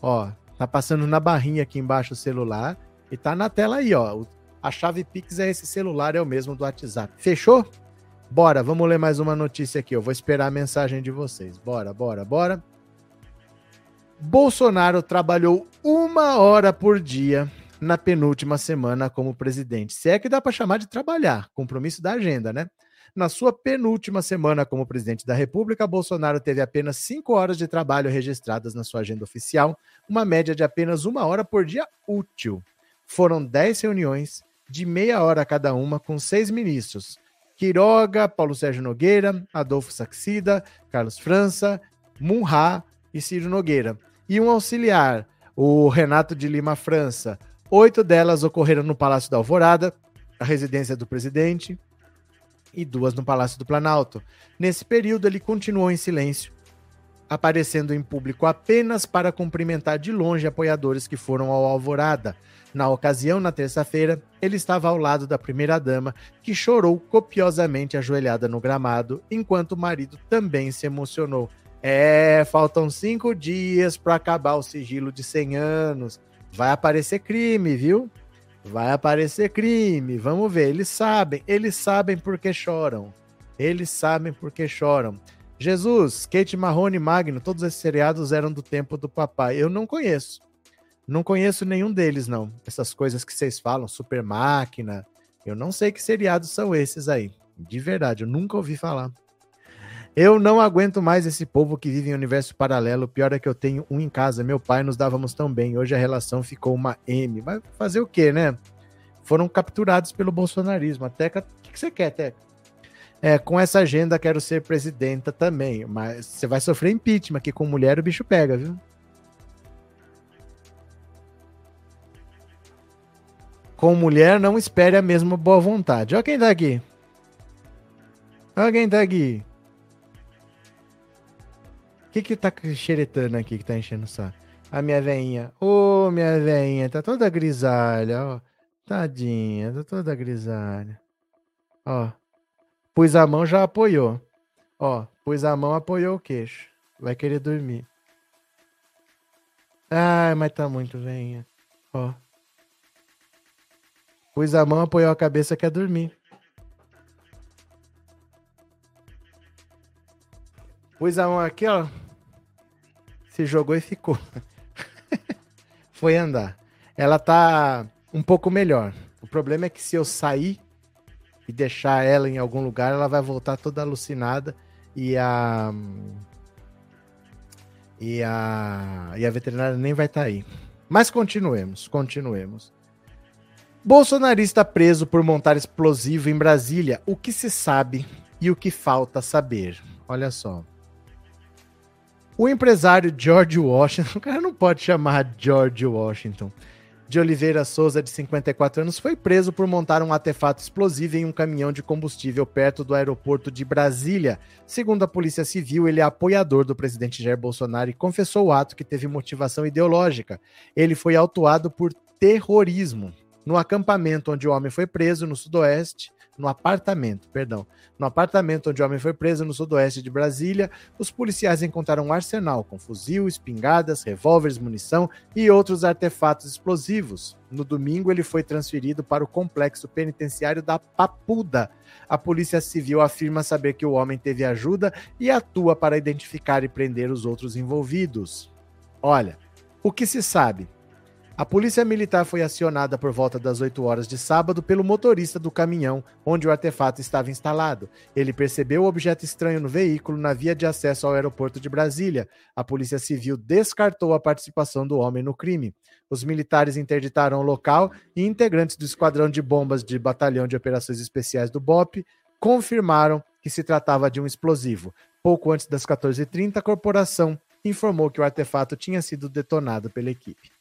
Ó, tá passando na barrinha aqui embaixo o celular e tá na tela aí, ó. A chave Pix é esse celular, é o mesmo do WhatsApp. Fechou? Bora, vamos ler mais uma notícia aqui. Eu vou esperar a mensagem de vocês. Bora, bora, bora. Bolsonaro trabalhou uma hora por dia na penúltima semana como presidente. Se é que dá para chamar de trabalhar, compromisso da agenda, né? Na sua penúltima semana como presidente da República, Bolsonaro teve apenas cinco horas de trabalho registradas na sua agenda oficial, uma média de apenas uma hora por dia útil. Foram dez reuniões de meia hora cada uma com seis ministros: Quiroga, Paulo Sérgio Nogueira, Adolfo Saxida, Carlos França, Munha e Ciro Nogueira. E um auxiliar, o Renato de Lima França. Oito delas ocorreram no Palácio da Alvorada, a residência do presidente, e duas no Palácio do Planalto. Nesse período, ele continuou em silêncio, aparecendo em público apenas para cumprimentar de longe apoiadores que foram ao Alvorada. Na ocasião, na terça-feira, ele estava ao lado da primeira-dama, que chorou copiosamente ajoelhada no gramado, enquanto o marido também se emocionou. É, faltam cinco dias para acabar o sigilo de 100 anos. Vai aparecer crime, viu? Vai aparecer crime. Vamos ver. Eles sabem, eles sabem porque choram. Eles sabem porque choram. Jesus, Kate Marrone Magno, todos esses seriados eram do tempo do papai. Eu não conheço. Não conheço nenhum deles, não. Essas coisas que vocês falam, super máquina. Eu não sei que seriados são esses aí. De verdade, eu nunca ouvi falar. Eu não aguento mais esse povo que vive em universo paralelo. O pior é que eu tenho um em casa. Meu pai nos dávamos tão bem. Hoje a relação ficou uma M. Mas fazer o quê, né? Foram capturados pelo bolsonarismo. A Teca, o que você quer, Teca? É, com essa agenda quero ser presidenta também. Mas você vai sofrer impeachment, que com mulher o bicho pega, viu? Com mulher, não espere a mesma boa vontade. Olha quem tá aqui. Olha quem tá aqui. Que que tá xeretando aqui que tá enchendo o saco? A minha veinha. Ô, oh, minha veinha, tá toda grisalha, ó. Tadinha, tá toda grisalha. Ó. Pus a mão, já apoiou. Ó, pus a mão, apoiou o queixo. Vai querer dormir. Ai, mas tá muito veinha. Ó. Pus a mão, apoiou a cabeça, quer dormir. Pus a mão aqui, ó. Se jogou e ficou. Foi andar. Ela tá um pouco melhor. O problema é que se eu sair e deixar ela em algum lugar, ela vai voltar toda alucinada e a e a e a veterinária nem vai estar tá aí. Mas continuemos, continuemos. Bolsonarista preso por montar explosivo em Brasília. O que se sabe e o que falta saber? Olha só. O empresário George Washington, o cara não pode chamar George Washington, de Oliveira Souza, de 54 anos, foi preso por montar um artefato explosivo em um caminhão de combustível perto do aeroporto de Brasília. Segundo a Polícia Civil, ele é apoiador do presidente Jair Bolsonaro e confessou o ato que teve motivação ideológica. Ele foi autuado por terrorismo no acampamento onde o homem foi preso no sudoeste, no apartamento, perdão, no apartamento onde o homem foi preso no sudoeste de Brasília, os policiais encontraram um arsenal com fuzil, espingardas, revólveres, munição e outros artefatos explosivos. No domingo, ele foi transferido para o complexo penitenciário da Papuda. A Polícia Civil afirma saber que o homem teve ajuda e atua para identificar e prender os outros envolvidos. Olha, o que se sabe? A polícia militar foi acionada por volta das 8 horas de sábado pelo motorista do caminhão onde o artefato estava instalado. Ele percebeu o objeto estranho no veículo na via de acesso ao aeroporto de Brasília. A Polícia Civil descartou a participação do homem no crime. Os militares interditaram o local e integrantes do esquadrão de bombas de Batalhão de Operações Especiais do BOP confirmaram que se tratava de um explosivo. Pouco antes das 14h30, a corporação informou que o artefato tinha sido detonado pela equipe.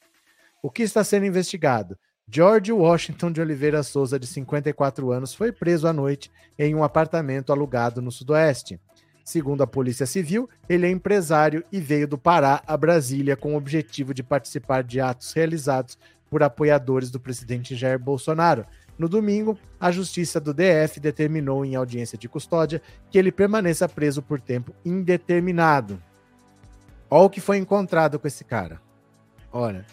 O que está sendo investigado? George Washington de Oliveira Souza, de 54 anos, foi preso à noite em um apartamento alugado no Sudoeste. Segundo a Polícia Civil, ele é empresário e veio do Pará a Brasília com o objetivo de participar de atos realizados por apoiadores do presidente Jair Bolsonaro. No domingo, a Justiça do DF determinou em audiência de custódia que ele permaneça preso por tempo indeterminado. Olha o que foi encontrado com esse cara. Olha,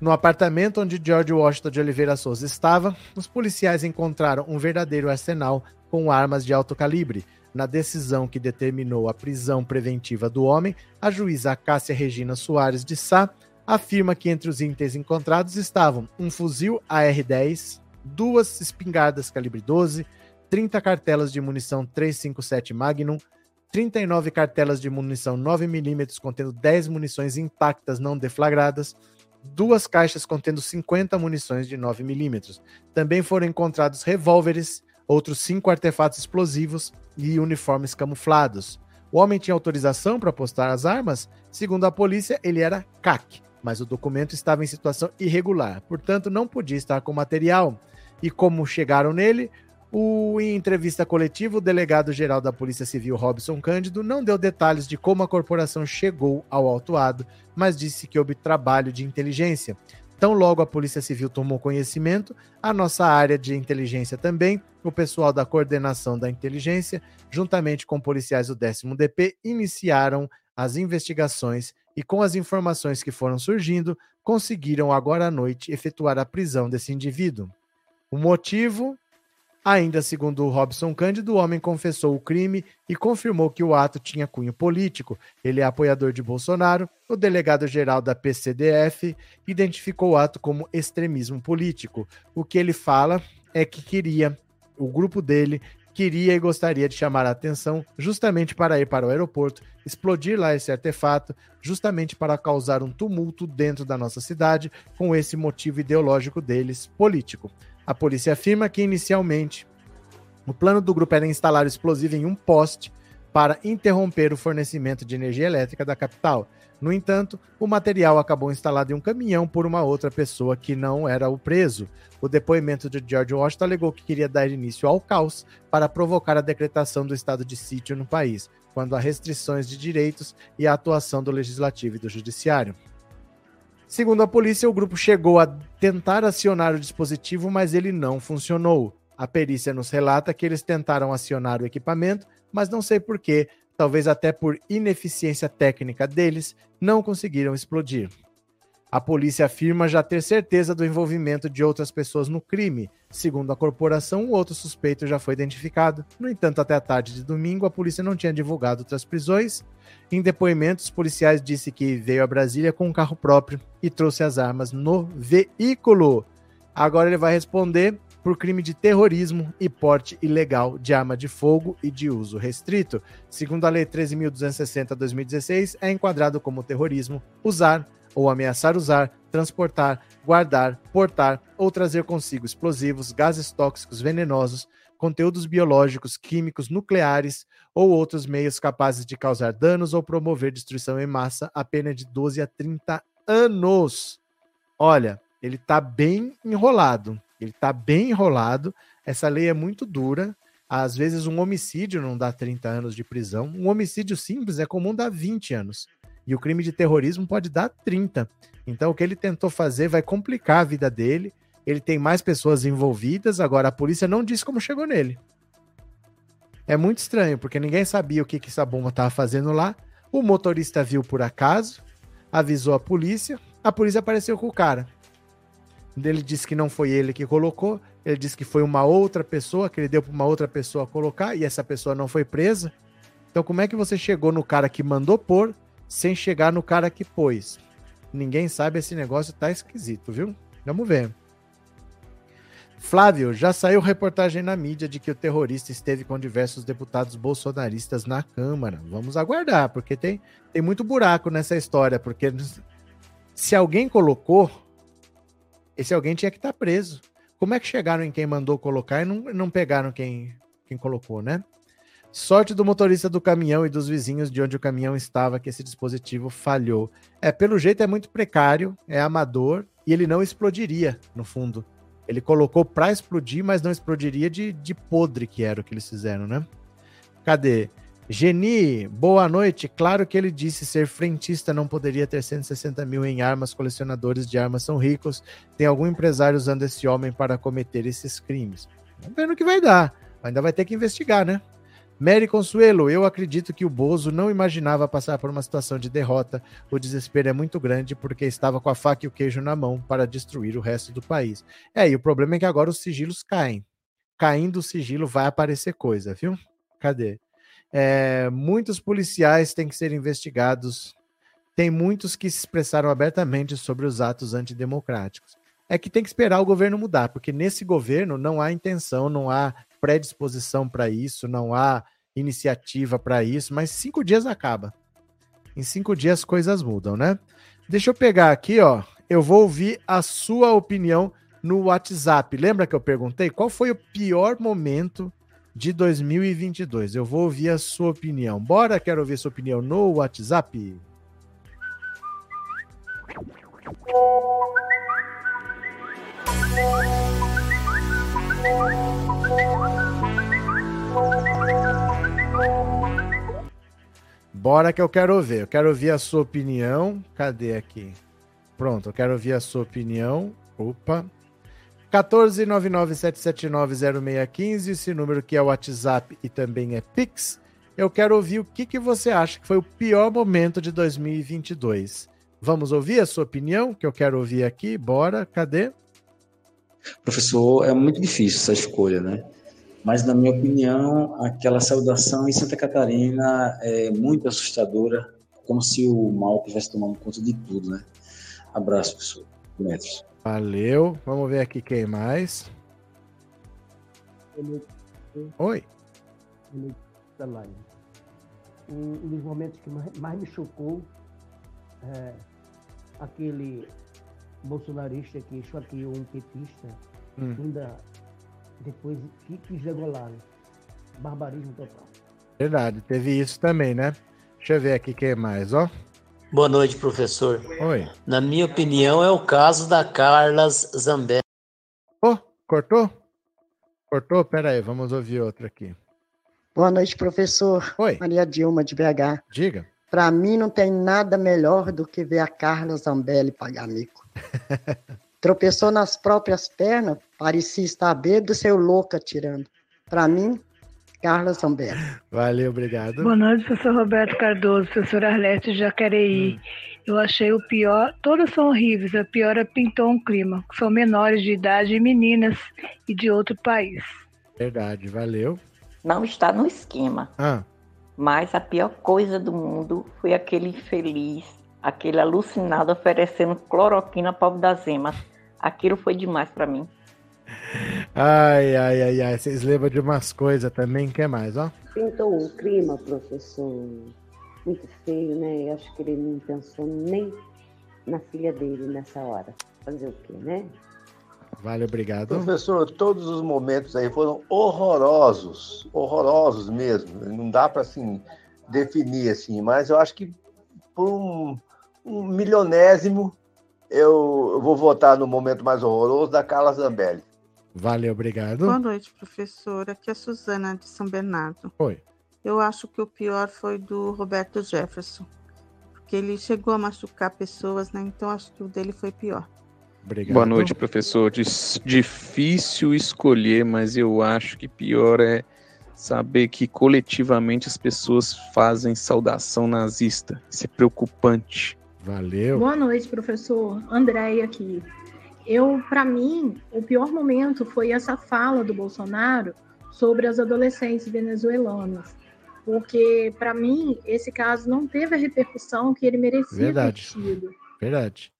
no apartamento onde George Washington de Oliveira Souza estava, os policiais encontraram um verdadeiro arsenal com armas de alto calibre. Na decisão que determinou a prisão preventiva do homem, a juíza Cássia Regina Soares de Sá afirma que entre os itens encontrados estavam um fuzil AR-10, duas espingardas calibre 12, 30 cartelas de munição 357 Magnum, 39 cartelas de munição 9mm contendo 10 munições intactas não deflagradas, duas caixas contendo 50 munições de 9mm. Também foram encontrados revólveres, outros cinco artefatos explosivos e uniformes camuflados. O homem tinha autorização para postar as armas? Segundo a polícia, ele era CAC, mas o documento estava em situação irregular, portanto não podia estar com material. E como chegaram nele, o, em entrevista coletiva, o delegado-geral da Polícia Civil, Robson Cândido, não deu detalhes de como a corporação chegou ao autuado, mas disse que houve trabalho de inteligência. Tão logo a Polícia Civil tomou conhecimento, a nossa área de inteligência também, o pessoal da coordenação da inteligência, juntamente com policiais do 10 DP, iniciaram as investigações e, com as informações que foram surgindo, conseguiram agora à noite efetuar a prisão desse indivíduo. O motivo Ainda segundo Robson Cândido, o homem confessou o crime e confirmou que o ato tinha cunho político. Ele é apoiador de Bolsonaro. O delegado-geral da PCDF identificou o ato como extremismo político. O que ele fala é que queria, o grupo dele queria e gostaria de chamar a atenção justamente para ir para o aeroporto, explodir lá esse artefato, justamente para causar um tumulto dentro da nossa cidade, com esse motivo ideológico deles, político. A polícia afirma que, inicialmente, o plano do grupo era instalar o explosivo em um poste para interromper o fornecimento de energia elétrica da capital. No entanto, o material acabou instalado em um caminhão por uma outra pessoa que não era o preso. O depoimento de George Washington alegou que queria dar início ao caos para provocar a decretação do estado de sítio no país, quando há restrições de direitos e a atuação do legislativo e do judiciário. Segundo a polícia, o grupo chegou a tentar acionar o dispositivo, mas ele não funcionou. A perícia nos relata que eles tentaram acionar o equipamento, mas não sei porquê, talvez até por ineficiência técnica deles, não conseguiram explodir. A polícia afirma já ter certeza do envolvimento de outras pessoas no crime. Segundo a corporação, um outro suspeito já foi identificado. No entanto, até a tarde de domingo, a polícia não tinha divulgado outras prisões. Em depoimentos, policiais disse que veio a Brasília com um carro próprio e trouxe as armas no veículo. Agora ele vai responder por crime de terrorismo e porte ilegal de arma de fogo e de uso restrito. Segundo a Lei 13.260-2016, é enquadrado como terrorismo usar ou ameaçar usar, transportar, guardar, portar ou trazer consigo explosivos, gases tóxicos venenosos, conteúdos biológicos, químicos, nucleares ou outros meios capazes de causar danos ou promover destruição em massa a pena de 12 a 30 anos. Olha, ele está bem enrolado. Ele está bem enrolado. Essa lei é muito dura. Às vezes, um homicídio não dá 30 anos de prisão. Um homicídio simples é comum dar 20 anos. E o crime de terrorismo pode dar 30. Então, o que ele tentou fazer vai complicar a vida dele. Ele tem mais pessoas envolvidas. Agora, a polícia não disse como chegou nele. É muito estranho, porque ninguém sabia o que, que essa bomba estava fazendo lá. O motorista viu por acaso, avisou a polícia. A polícia apareceu com o cara. Ele disse que não foi ele que colocou. Ele disse que foi uma outra pessoa, que ele deu para uma outra pessoa colocar, e essa pessoa não foi presa. Então, como é que você chegou no cara que mandou pôr sem chegar no cara que pôs. Ninguém sabe, esse negócio tá esquisito, viu? Vamos ver. Flávio, já saiu reportagem na mídia de que o terrorista esteve com diversos deputados bolsonaristas na Câmara. Vamos aguardar, porque tem, tem muito buraco nessa história, porque se alguém colocou, esse alguém tinha que estar tá preso. Como é que chegaram em quem mandou colocar e não, não pegaram quem, quem colocou, né? Sorte do motorista do caminhão e dos vizinhos de onde o caminhão estava que esse dispositivo falhou. É, pelo jeito é muito precário, é amador e ele não explodiria no fundo. Ele colocou para explodir, mas não explodiria de, de podre que era o que eles fizeram, né? Cadê? Geni, boa noite. Claro que ele disse ser frentista não poderia ter 160 mil em armas, colecionadores de armas são ricos. Tem algum empresário usando esse homem para cometer esses crimes. Vamos ver no que vai dar. Ainda vai ter que investigar, né? Mary Consuelo, eu acredito que o Bozo não imaginava passar por uma situação de derrota. O desespero é muito grande porque estava com a faca e o queijo na mão para destruir o resto do país. É, e o problema é que agora os sigilos caem. caindo o sigilo, vai aparecer coisa, viu? Cadê? É, muitos policiais têm que ser investigados. Tem muitos que se expressaram abertamente sobre os atos antidemocráticos. É que tem que esperar o governo mudar, porque nesse governo não há intenção, não há predisposição para isso, não há iniciativa para isso, mas cinco dias acaba. Em cinco dias coisas mudam, né? Deixa eu pegar aqui, ó. Eu vou ouvir a sua opinião no WhatsApp. Lembra que eu perguntei qual foi o pior momento de 2022? Eu vou ouvir a sua opinião. Bora, quero ouvir a sua opinião no WhatsApp. Bora que eu quero ver. Eu quero ouvir a sua opinião. Cadê aqui? Pronto, eu quero ouvir a sua opinião. Opa. 14997790615, esse número que é o WhatsApp e também é Pix. Eu quero ouvir o que, que você acha que foi o pior momento de 2022. Vamos ouvir a sua opinião, que eu quero ouvir aqui. Bora, cadê? Professor, é muito difícil essa escolha, né? Mas, na minha opinião, aquela saudação em Santa Catarina é muito assustadora, como se o mal tivesse tomando conta de tudo, né? Abraço, professor. Metros. Valeu. Vamos ver aqui quem mais. Oi. Um, dos momentos que mais me chocou é aquele bolsonarista que esfaqueou um petista, hum. ainda depois que quis degolar. Barbarismo total. Verdade, teve isso também, né? Deixa eu ver aqui quem mais, ó. Boa noite, professor. Oi. Na minha opinião, é o caso da Carlas Zambelli. Oh, cortou? Cortou? Pera aí, vamos ouvir outro aqui. Boa noite, professor. Oi. Maria Dilma, de BH. Diga. Para mim, não tem nada melhor do que ver a Carla Zambelli pagar mico. Tropeçou nas próprias pernas, parecia estar bêbado, seu louca tirando. Para mim, Carla Zambelli. Valeu, obrigado. Boa noite, professor Roberto Cardoso, professor Arlete de Jacareí. Hum. Eu achei o pior, todos são horríveis, a pior é Pintou um Clima, que são menores de idade e meninas e de outro país. Verdade, valeu. Não está no esquema. Ah. Mas a pior coisa do mundo foi aquele infeliz, aquele alucinado oferecendo cloroquina ao povo das emas. Aquilo foi demais para mim. Ai, ai, ai, ai. Vocês lembram de umas coisas também? Quer mais, ó? Pintou um clima, professor, muito feio, né? Eu acho que ele não pensou nem na filha dele nessa hora. Fazer o quê, né? Vale, obrigado. Professor, todos os momentos aí foram horrorosos, horrorosos mesmo. Não dá para assim definir assim, mas eu acho que por um, um milionésimo eu, vou votar no momento mais horroroso da Carla Zambelli. Vale, obrigado. Boa noite, professora. Aqui é a Suzana de São Bernardo. Oi. Eu acho que o pior foi do Roberto Jefferson, porque ele chegou a machucar pessoas, né? Então acho que o dele foi pior. Obrigado. Boa noite, professor. Difícil escolher, mas eu acho que pior é saber que coletivamente as pessoas fazem saudação nazista. Isso é preocupante. Valeu. Boa noite, professor. Andréia aqui. Eu, para mim, o pior momento foi essa fala do Bolsonaro sobre as adolescentes venezuelanas. Porque, para mim, esse caso não teve a repercussão que ele merecia Verdade. ter tido. Verdade.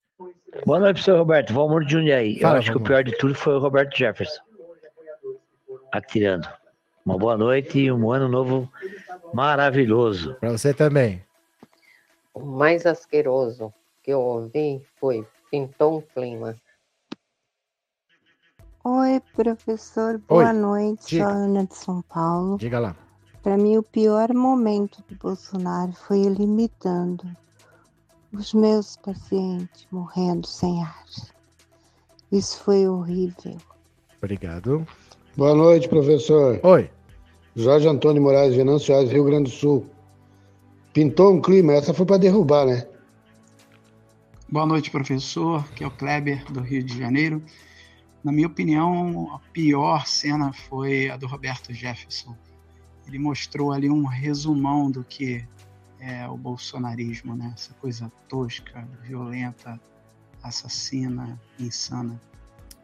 Boa noite, professor Roberto. Valmor de aí. Eu acho que o pior de tudo foi o Roberto Jefferson. Atirando. Uma boa noite e um ano novo maravilhoso. Para você também. O mais asqueroso que eu ouvi foi Pintou um Clima. Oi, professor. Boa Oi. noite. Diga. Sou a Ana de São Paulo. Diga lá. Para mim, o pior momento do Bolsonaro foi ele imitando os meus pacientes morrendo sem ar. Isso foi horrível. Obrigado. Boa noite, professor. Oi. Jorge Antônio Moraes, Venâncio Soares, Rio Grande do Sul. Pintou um clima, essa foi para derrubar, né? Boa noite, professor. Aqui é o Kleber, do Rio de Janeiro. Na minha opinião, a pior cena foi a do Roberto Jefferson. Ele mostrou ali um resumão do que é o bolsonarismo, né? Essa coisa tosca, violenta, assassina, insana.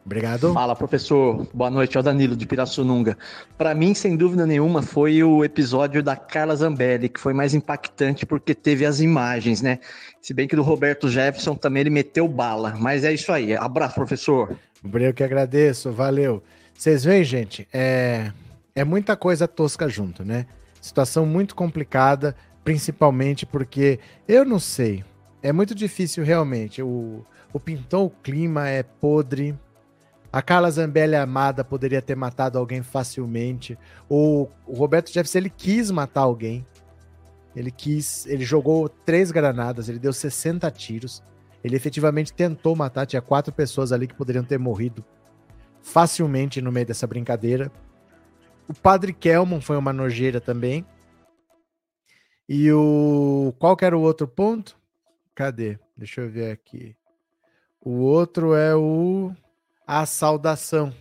Obrigado. Fala, professor. Boa noite, é o Danilo de Pirassununga. Para mim, sem dúvida nenhuma, foi o episódio da Carla Zambelli, que foi mais impactante porque teve as imagens, né? Se bem que do Roberto Jefferson também ele meteu bala. Mas é isso aí. Abraço, professor. Eu que agradeço, valeu. Vocês veem, gente, é, é muita coisa tosca junto, né? Situação muito complicada, principalmente porque eu não sei. É muito difícil realmente. O, o pintou o clima é podre, a Carla Zambelli amada poderia ter matado alguém facilmente. O, o Roberto Jefferson ele quis matar alguém. Ele quis, ele jogou três granadas, ele deu 60 tiros. Ele efetivamente tentou matar, tinha quatro pessoas ali que poderiam ter morrido facilmente no meio dessa brincadeira. O Padre Kelman foi uma nojeira também. E o qual que era o outro ponto? Cadê? Deixa eu ver aqui. O outro é o a saudação.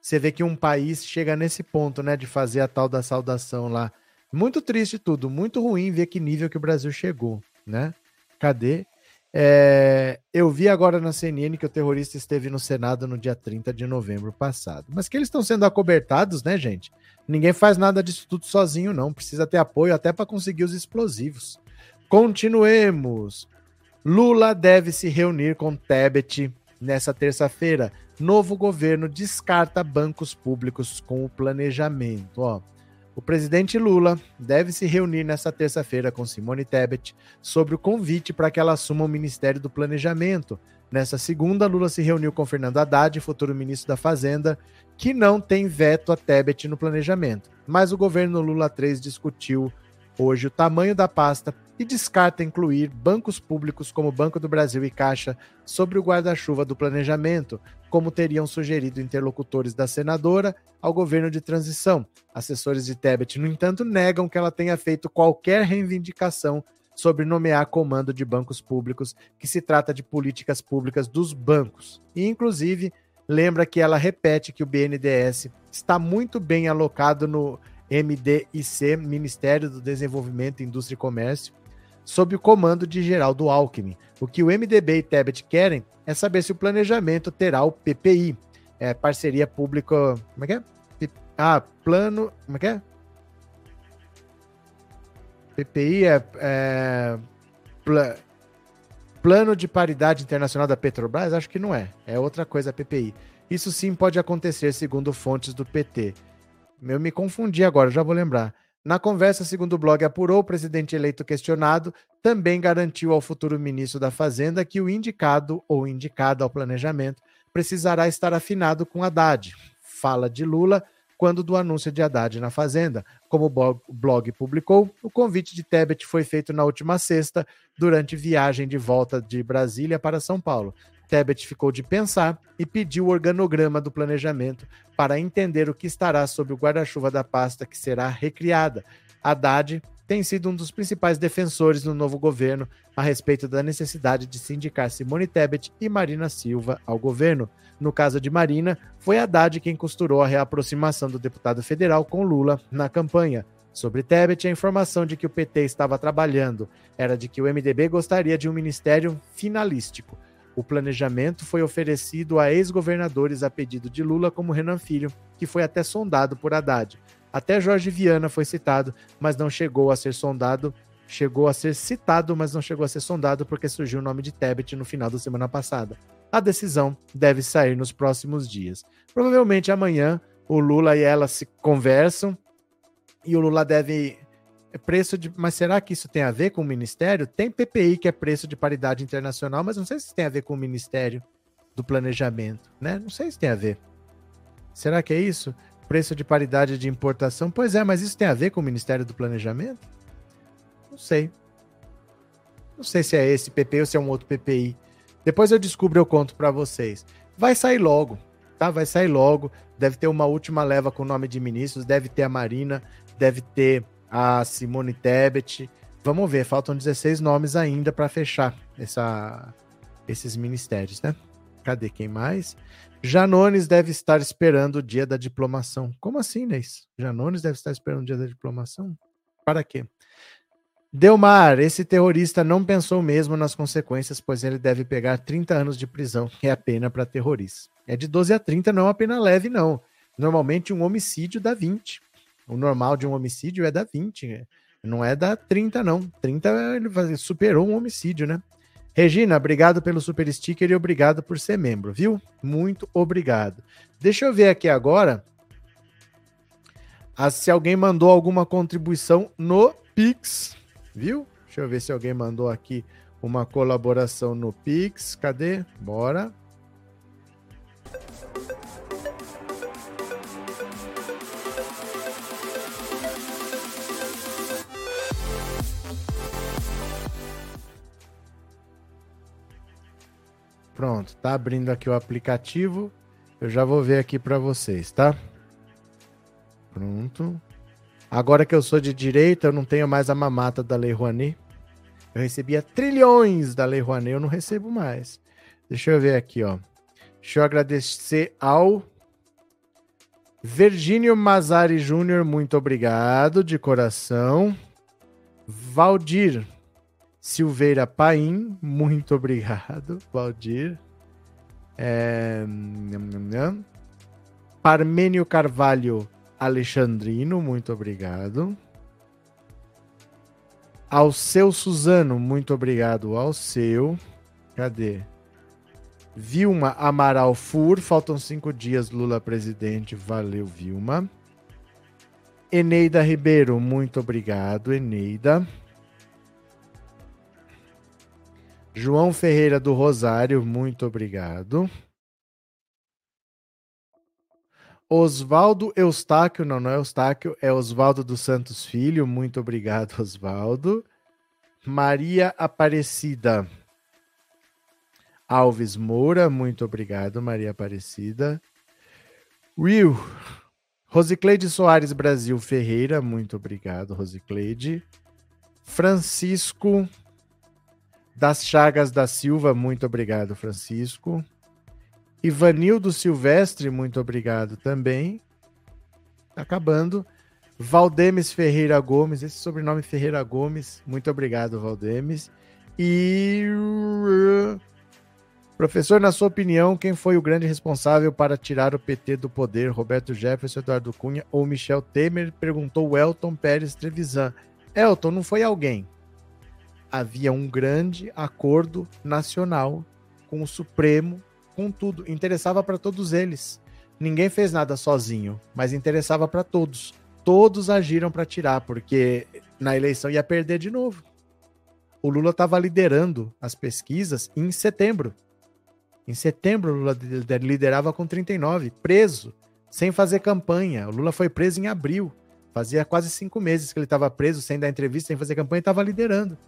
Você vê que um país chega nesse ponto, né, de fazer a tal da saudação lá. Muito triste tudo, muito ruim ver que nível que o Brasil chegou, né? Cadê? É, eu vi agora na CNN que o terrorista esteve no Senado no dia 30 de novembro passado. Mas que eles estão sendo acobertados, né, gente? Ninguém faz nada disso tudo sozinho, não. Precisa ter apoio até para conseguir os explosivos. Continuemos. Lula deve se reunir com Tebet nessa terça-feira Novo governo descarta bancos públicos com o planejamento. Ó, o presidente Lula deve se reunir nesta terça-feira com Simone Tebet sobre o convite para que ela assuma o Ministério do Planejamento. Nessa segunda, Lula se reuniu com Fernando Haddad, futuro ministro da Fazenda, que não tem veto a Tebet no planejamento. Mas o governo Lula 3 discutiu hoje o tamanho da pasta e descarta incluir bancos públicos como Banco do Brasil e Caixa sobre o guarda-chuva do planejamento, como teriam sugerido interlocutores da senadora ao governo de transição. Assessores de Tebet, no entanto, negam que ela tenha feito qualquer reivindicação sobre nomear comando de bancos públicos, que se trata de políticas públicas dos bancos. E, inclusive, lembra que ela repete que o BNDES está muito bem alocado no MDIC, Ministério do Desenvolvimento, Indústria e Comércio, sob o comando de Geraldo Alckmin. O que o MDB e Tebet querem é saber se o planejamento terá o PPI, é, parceria pública. Como é que é? Ah, plano. Como é que é? PPI é, é pla, Plano de Paridade Internacional da Petrobras? Acho que não é. É outra coisa, PPI. Isso sim pode acontecer, segundo fontes do PT. Eu me confundi agora, já vou lembrar. Na conversa, segundo o blog apurou, o presidente eleito questionado também garantiu ao futuro ministro da Fazenda que o indicado ou indicada ao planejamento precisará estar afinado com Haddad. Fala de Lula quando do anúncio de Haddad na Fazenda. Como o blog publicou, o convite de Tebet foi feito na última sexta, durante viagem de volta de Brasília para São Paulo. Tebet ficou de pensar e pediu o organograma do planejamento para entender o que estará sob o guarda-chuva da pasta que será recriada. Haddad tem sido um dos principais defensores no novo governo a respeito da necessidade de se indicar Simone Tebet e Marina Silva ao governo. No caso de Marina, foi Haddad quem costurou a reaproximação do deputado federal com Lula na campanha. Sobre Tebet, a informação de que o PT estava trabalhando era de que o MDB gostaria de um ministério finalístico. O planejamento foi oferecido a ex-governadores a pedido de Lula, como Renan Filho, que foi até sondado por Haddad. Até Jorge Viana foi citado, mas não chegou a ser sondado. Chegou a ser citado, mas não chegou a ser sondado porque surgiu o nome de Tebet no final da semana passada. A decisão deve sair nos próximos dias. Provavelmente amanhã o Lula e ela se conversam e o Lula deve é preço de. Mas será que isso tem a ver com o Ministério? Tem PPI, que é preço de paridade internacional, mas não sei se tem a ver com o Ministério do Planejamento, né? Não sei se tem a ver. Será que é isso? Preço de paridade de importação? Pois é, mas isso tem a ver com o Ministério do Planejamento? Não sei. Não sei se é esse PPI ou se é um outro PPI. Depois eu descubro eu conto para vocês. Vai sair logo, tá? Vai sair logo. Deve ter uma última leva com o nome de ministros, deve ter a Marina, deve ter a Simone Tebet. Vamos ver, faltam 16 nomes ainda para fechar essa, esses ministérios, né? Cadê quem mais? Janones deve estar esperando o dia da diplomação. Como assim, Neis? Janones deve estar esperando o dia da diplomação? Para quê? Delmar, esse terrorista não pensou mesmo nas consequências, pois ele deve pegar 30 anos de prisão, que é a pena para terrorista. É de 12 a 30, não é uma pena leve, não. Normalmente um homicídio dá 20. O normal de um homicídio é da 20, né? não é da 30, não. 30 ele superou um homicídio, né? Regina, obrigado pelo super sticker e obrigado por ser membro, viu? Muito obrigado. Deixa eu ver aqui agora se alguém mandou alguma contribuição no Pix, viu? Deixa eu ver se alguém mandou aqui uma colaboração no Pix. Cadê? Bora. Pronto, tá abrindo aqui o aplicativo. Eu já vou ver aqui para vocês, tá? Pronto. Agora que eu sou de direita, eu não tenho mais a mamata da Lei Rouanet. Eu recebia trilhões da Lei Rouanet, eu não recebo mais. Deixa eu ver aqui, ó. Deixa eu agradecer ao Virgínio Mazari Júnior, muito obrigado de coração. Valdir Silveira Paim, muito obrigado, Valdir. É... Parmênio Carvalho Alexandrino, muito obrigado. Ao seu Suzano, muito obrigado ao seu. Cadê? Vilma Amaral Fur, faltam cinco dias, Lula presidente. Valeu, Vilma. Eneida Ribeiro, muito obrigado, Eneida. João Ferreira do Rosário, muito obrigado. Oswaldo Eustáquio, não, não é Eustáquio, é Oswaldo dos Santos Filho, muito obrigado, Oswaldo. Maria Aparecida Alves Moura, muito obrigado, Maria Aparecida. Will, Rosicleide Soares Brasil Ferreira, muito obrigado, Rosicleide. Francisco das Chagas da Silva, muito obrigado, Francisco. Ivanildo Silvestre, muito obrigado também. Tá acabando. Valdemes Ferreira Gomes, esse sobrenome Ferreira Gomes, muito obrigado, Valdemes. E. Professor, na sua opinião, quem foi o grande responsável para tirar o PT do poder? Roberto Jefferson, Eduardo Cunha ou Michel Temer? Perguntou Elton Pérez Trevisan. Elton, não foi alguém havia um grande acordo nacional com o Supremo, com tudo. Interessava para todos eles. Ninguém fez nada sozinho, mas interessava para todos. Todos agiram para tirar, porque na eleição ia perder de novo. O Lula estava liderando as pesquisas em setembro. Em setembro, o Lula liderava com 39, preso, sem fazer campanha. O Lula foi preso em abril. Fazia quase cinco meses que ele estava preso, sem dar entrevista, sem fazer campanha, e estava liderando.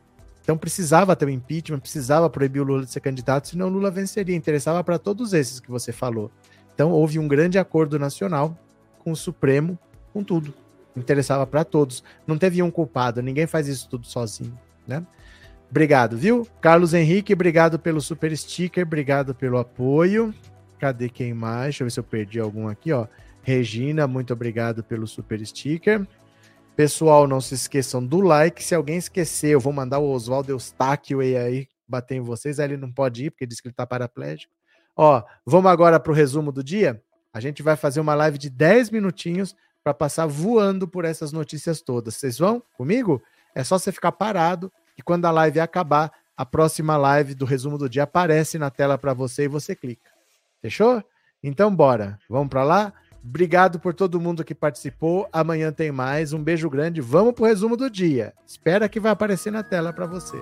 Então precisava ter o um impeachment, precisava proibir o Lula de ser candidato, senão o Lula venceria. Interessava para todos esses que você falou. Então houve um grande acordo nacional com o Supremo, com tudo. Interessava para todos. Não teve um culpado, ninguém faz isso tudo sozinho, né? Obrigado, viu? Carlos Henrique, obrigado pelo super sticker, obrigado pelo apoio. Cadê quem mais? Deixa eu ver se eu perdi algum aqui, ó. Regina, muito obrigado pelo super sticker. Pessoal, não se esqueçam do like. Se alguém esquecer, eu vou mandar o Oswaldo Eustáquio aí bater em vocês. Aí ele não pode ir, porque diz que ele tá paraplégico. Ó, vamos agora para o resumo do dia? A gente vai fazer uma live de 10 minutinhos para passar voando por essas notícias todas. Vocês vão comigo? É só você ficar parado e quando a live acabar, a próxima live do resumo do dia aparece na tela para você e você clica. Fechou? Então bora. Vamos para lá? Obrigado por todo mundo que participou. Amanhã tem mais. Um beijo grande. Vamos pro resumo do dia. Espera que vai aparecer na tela para você.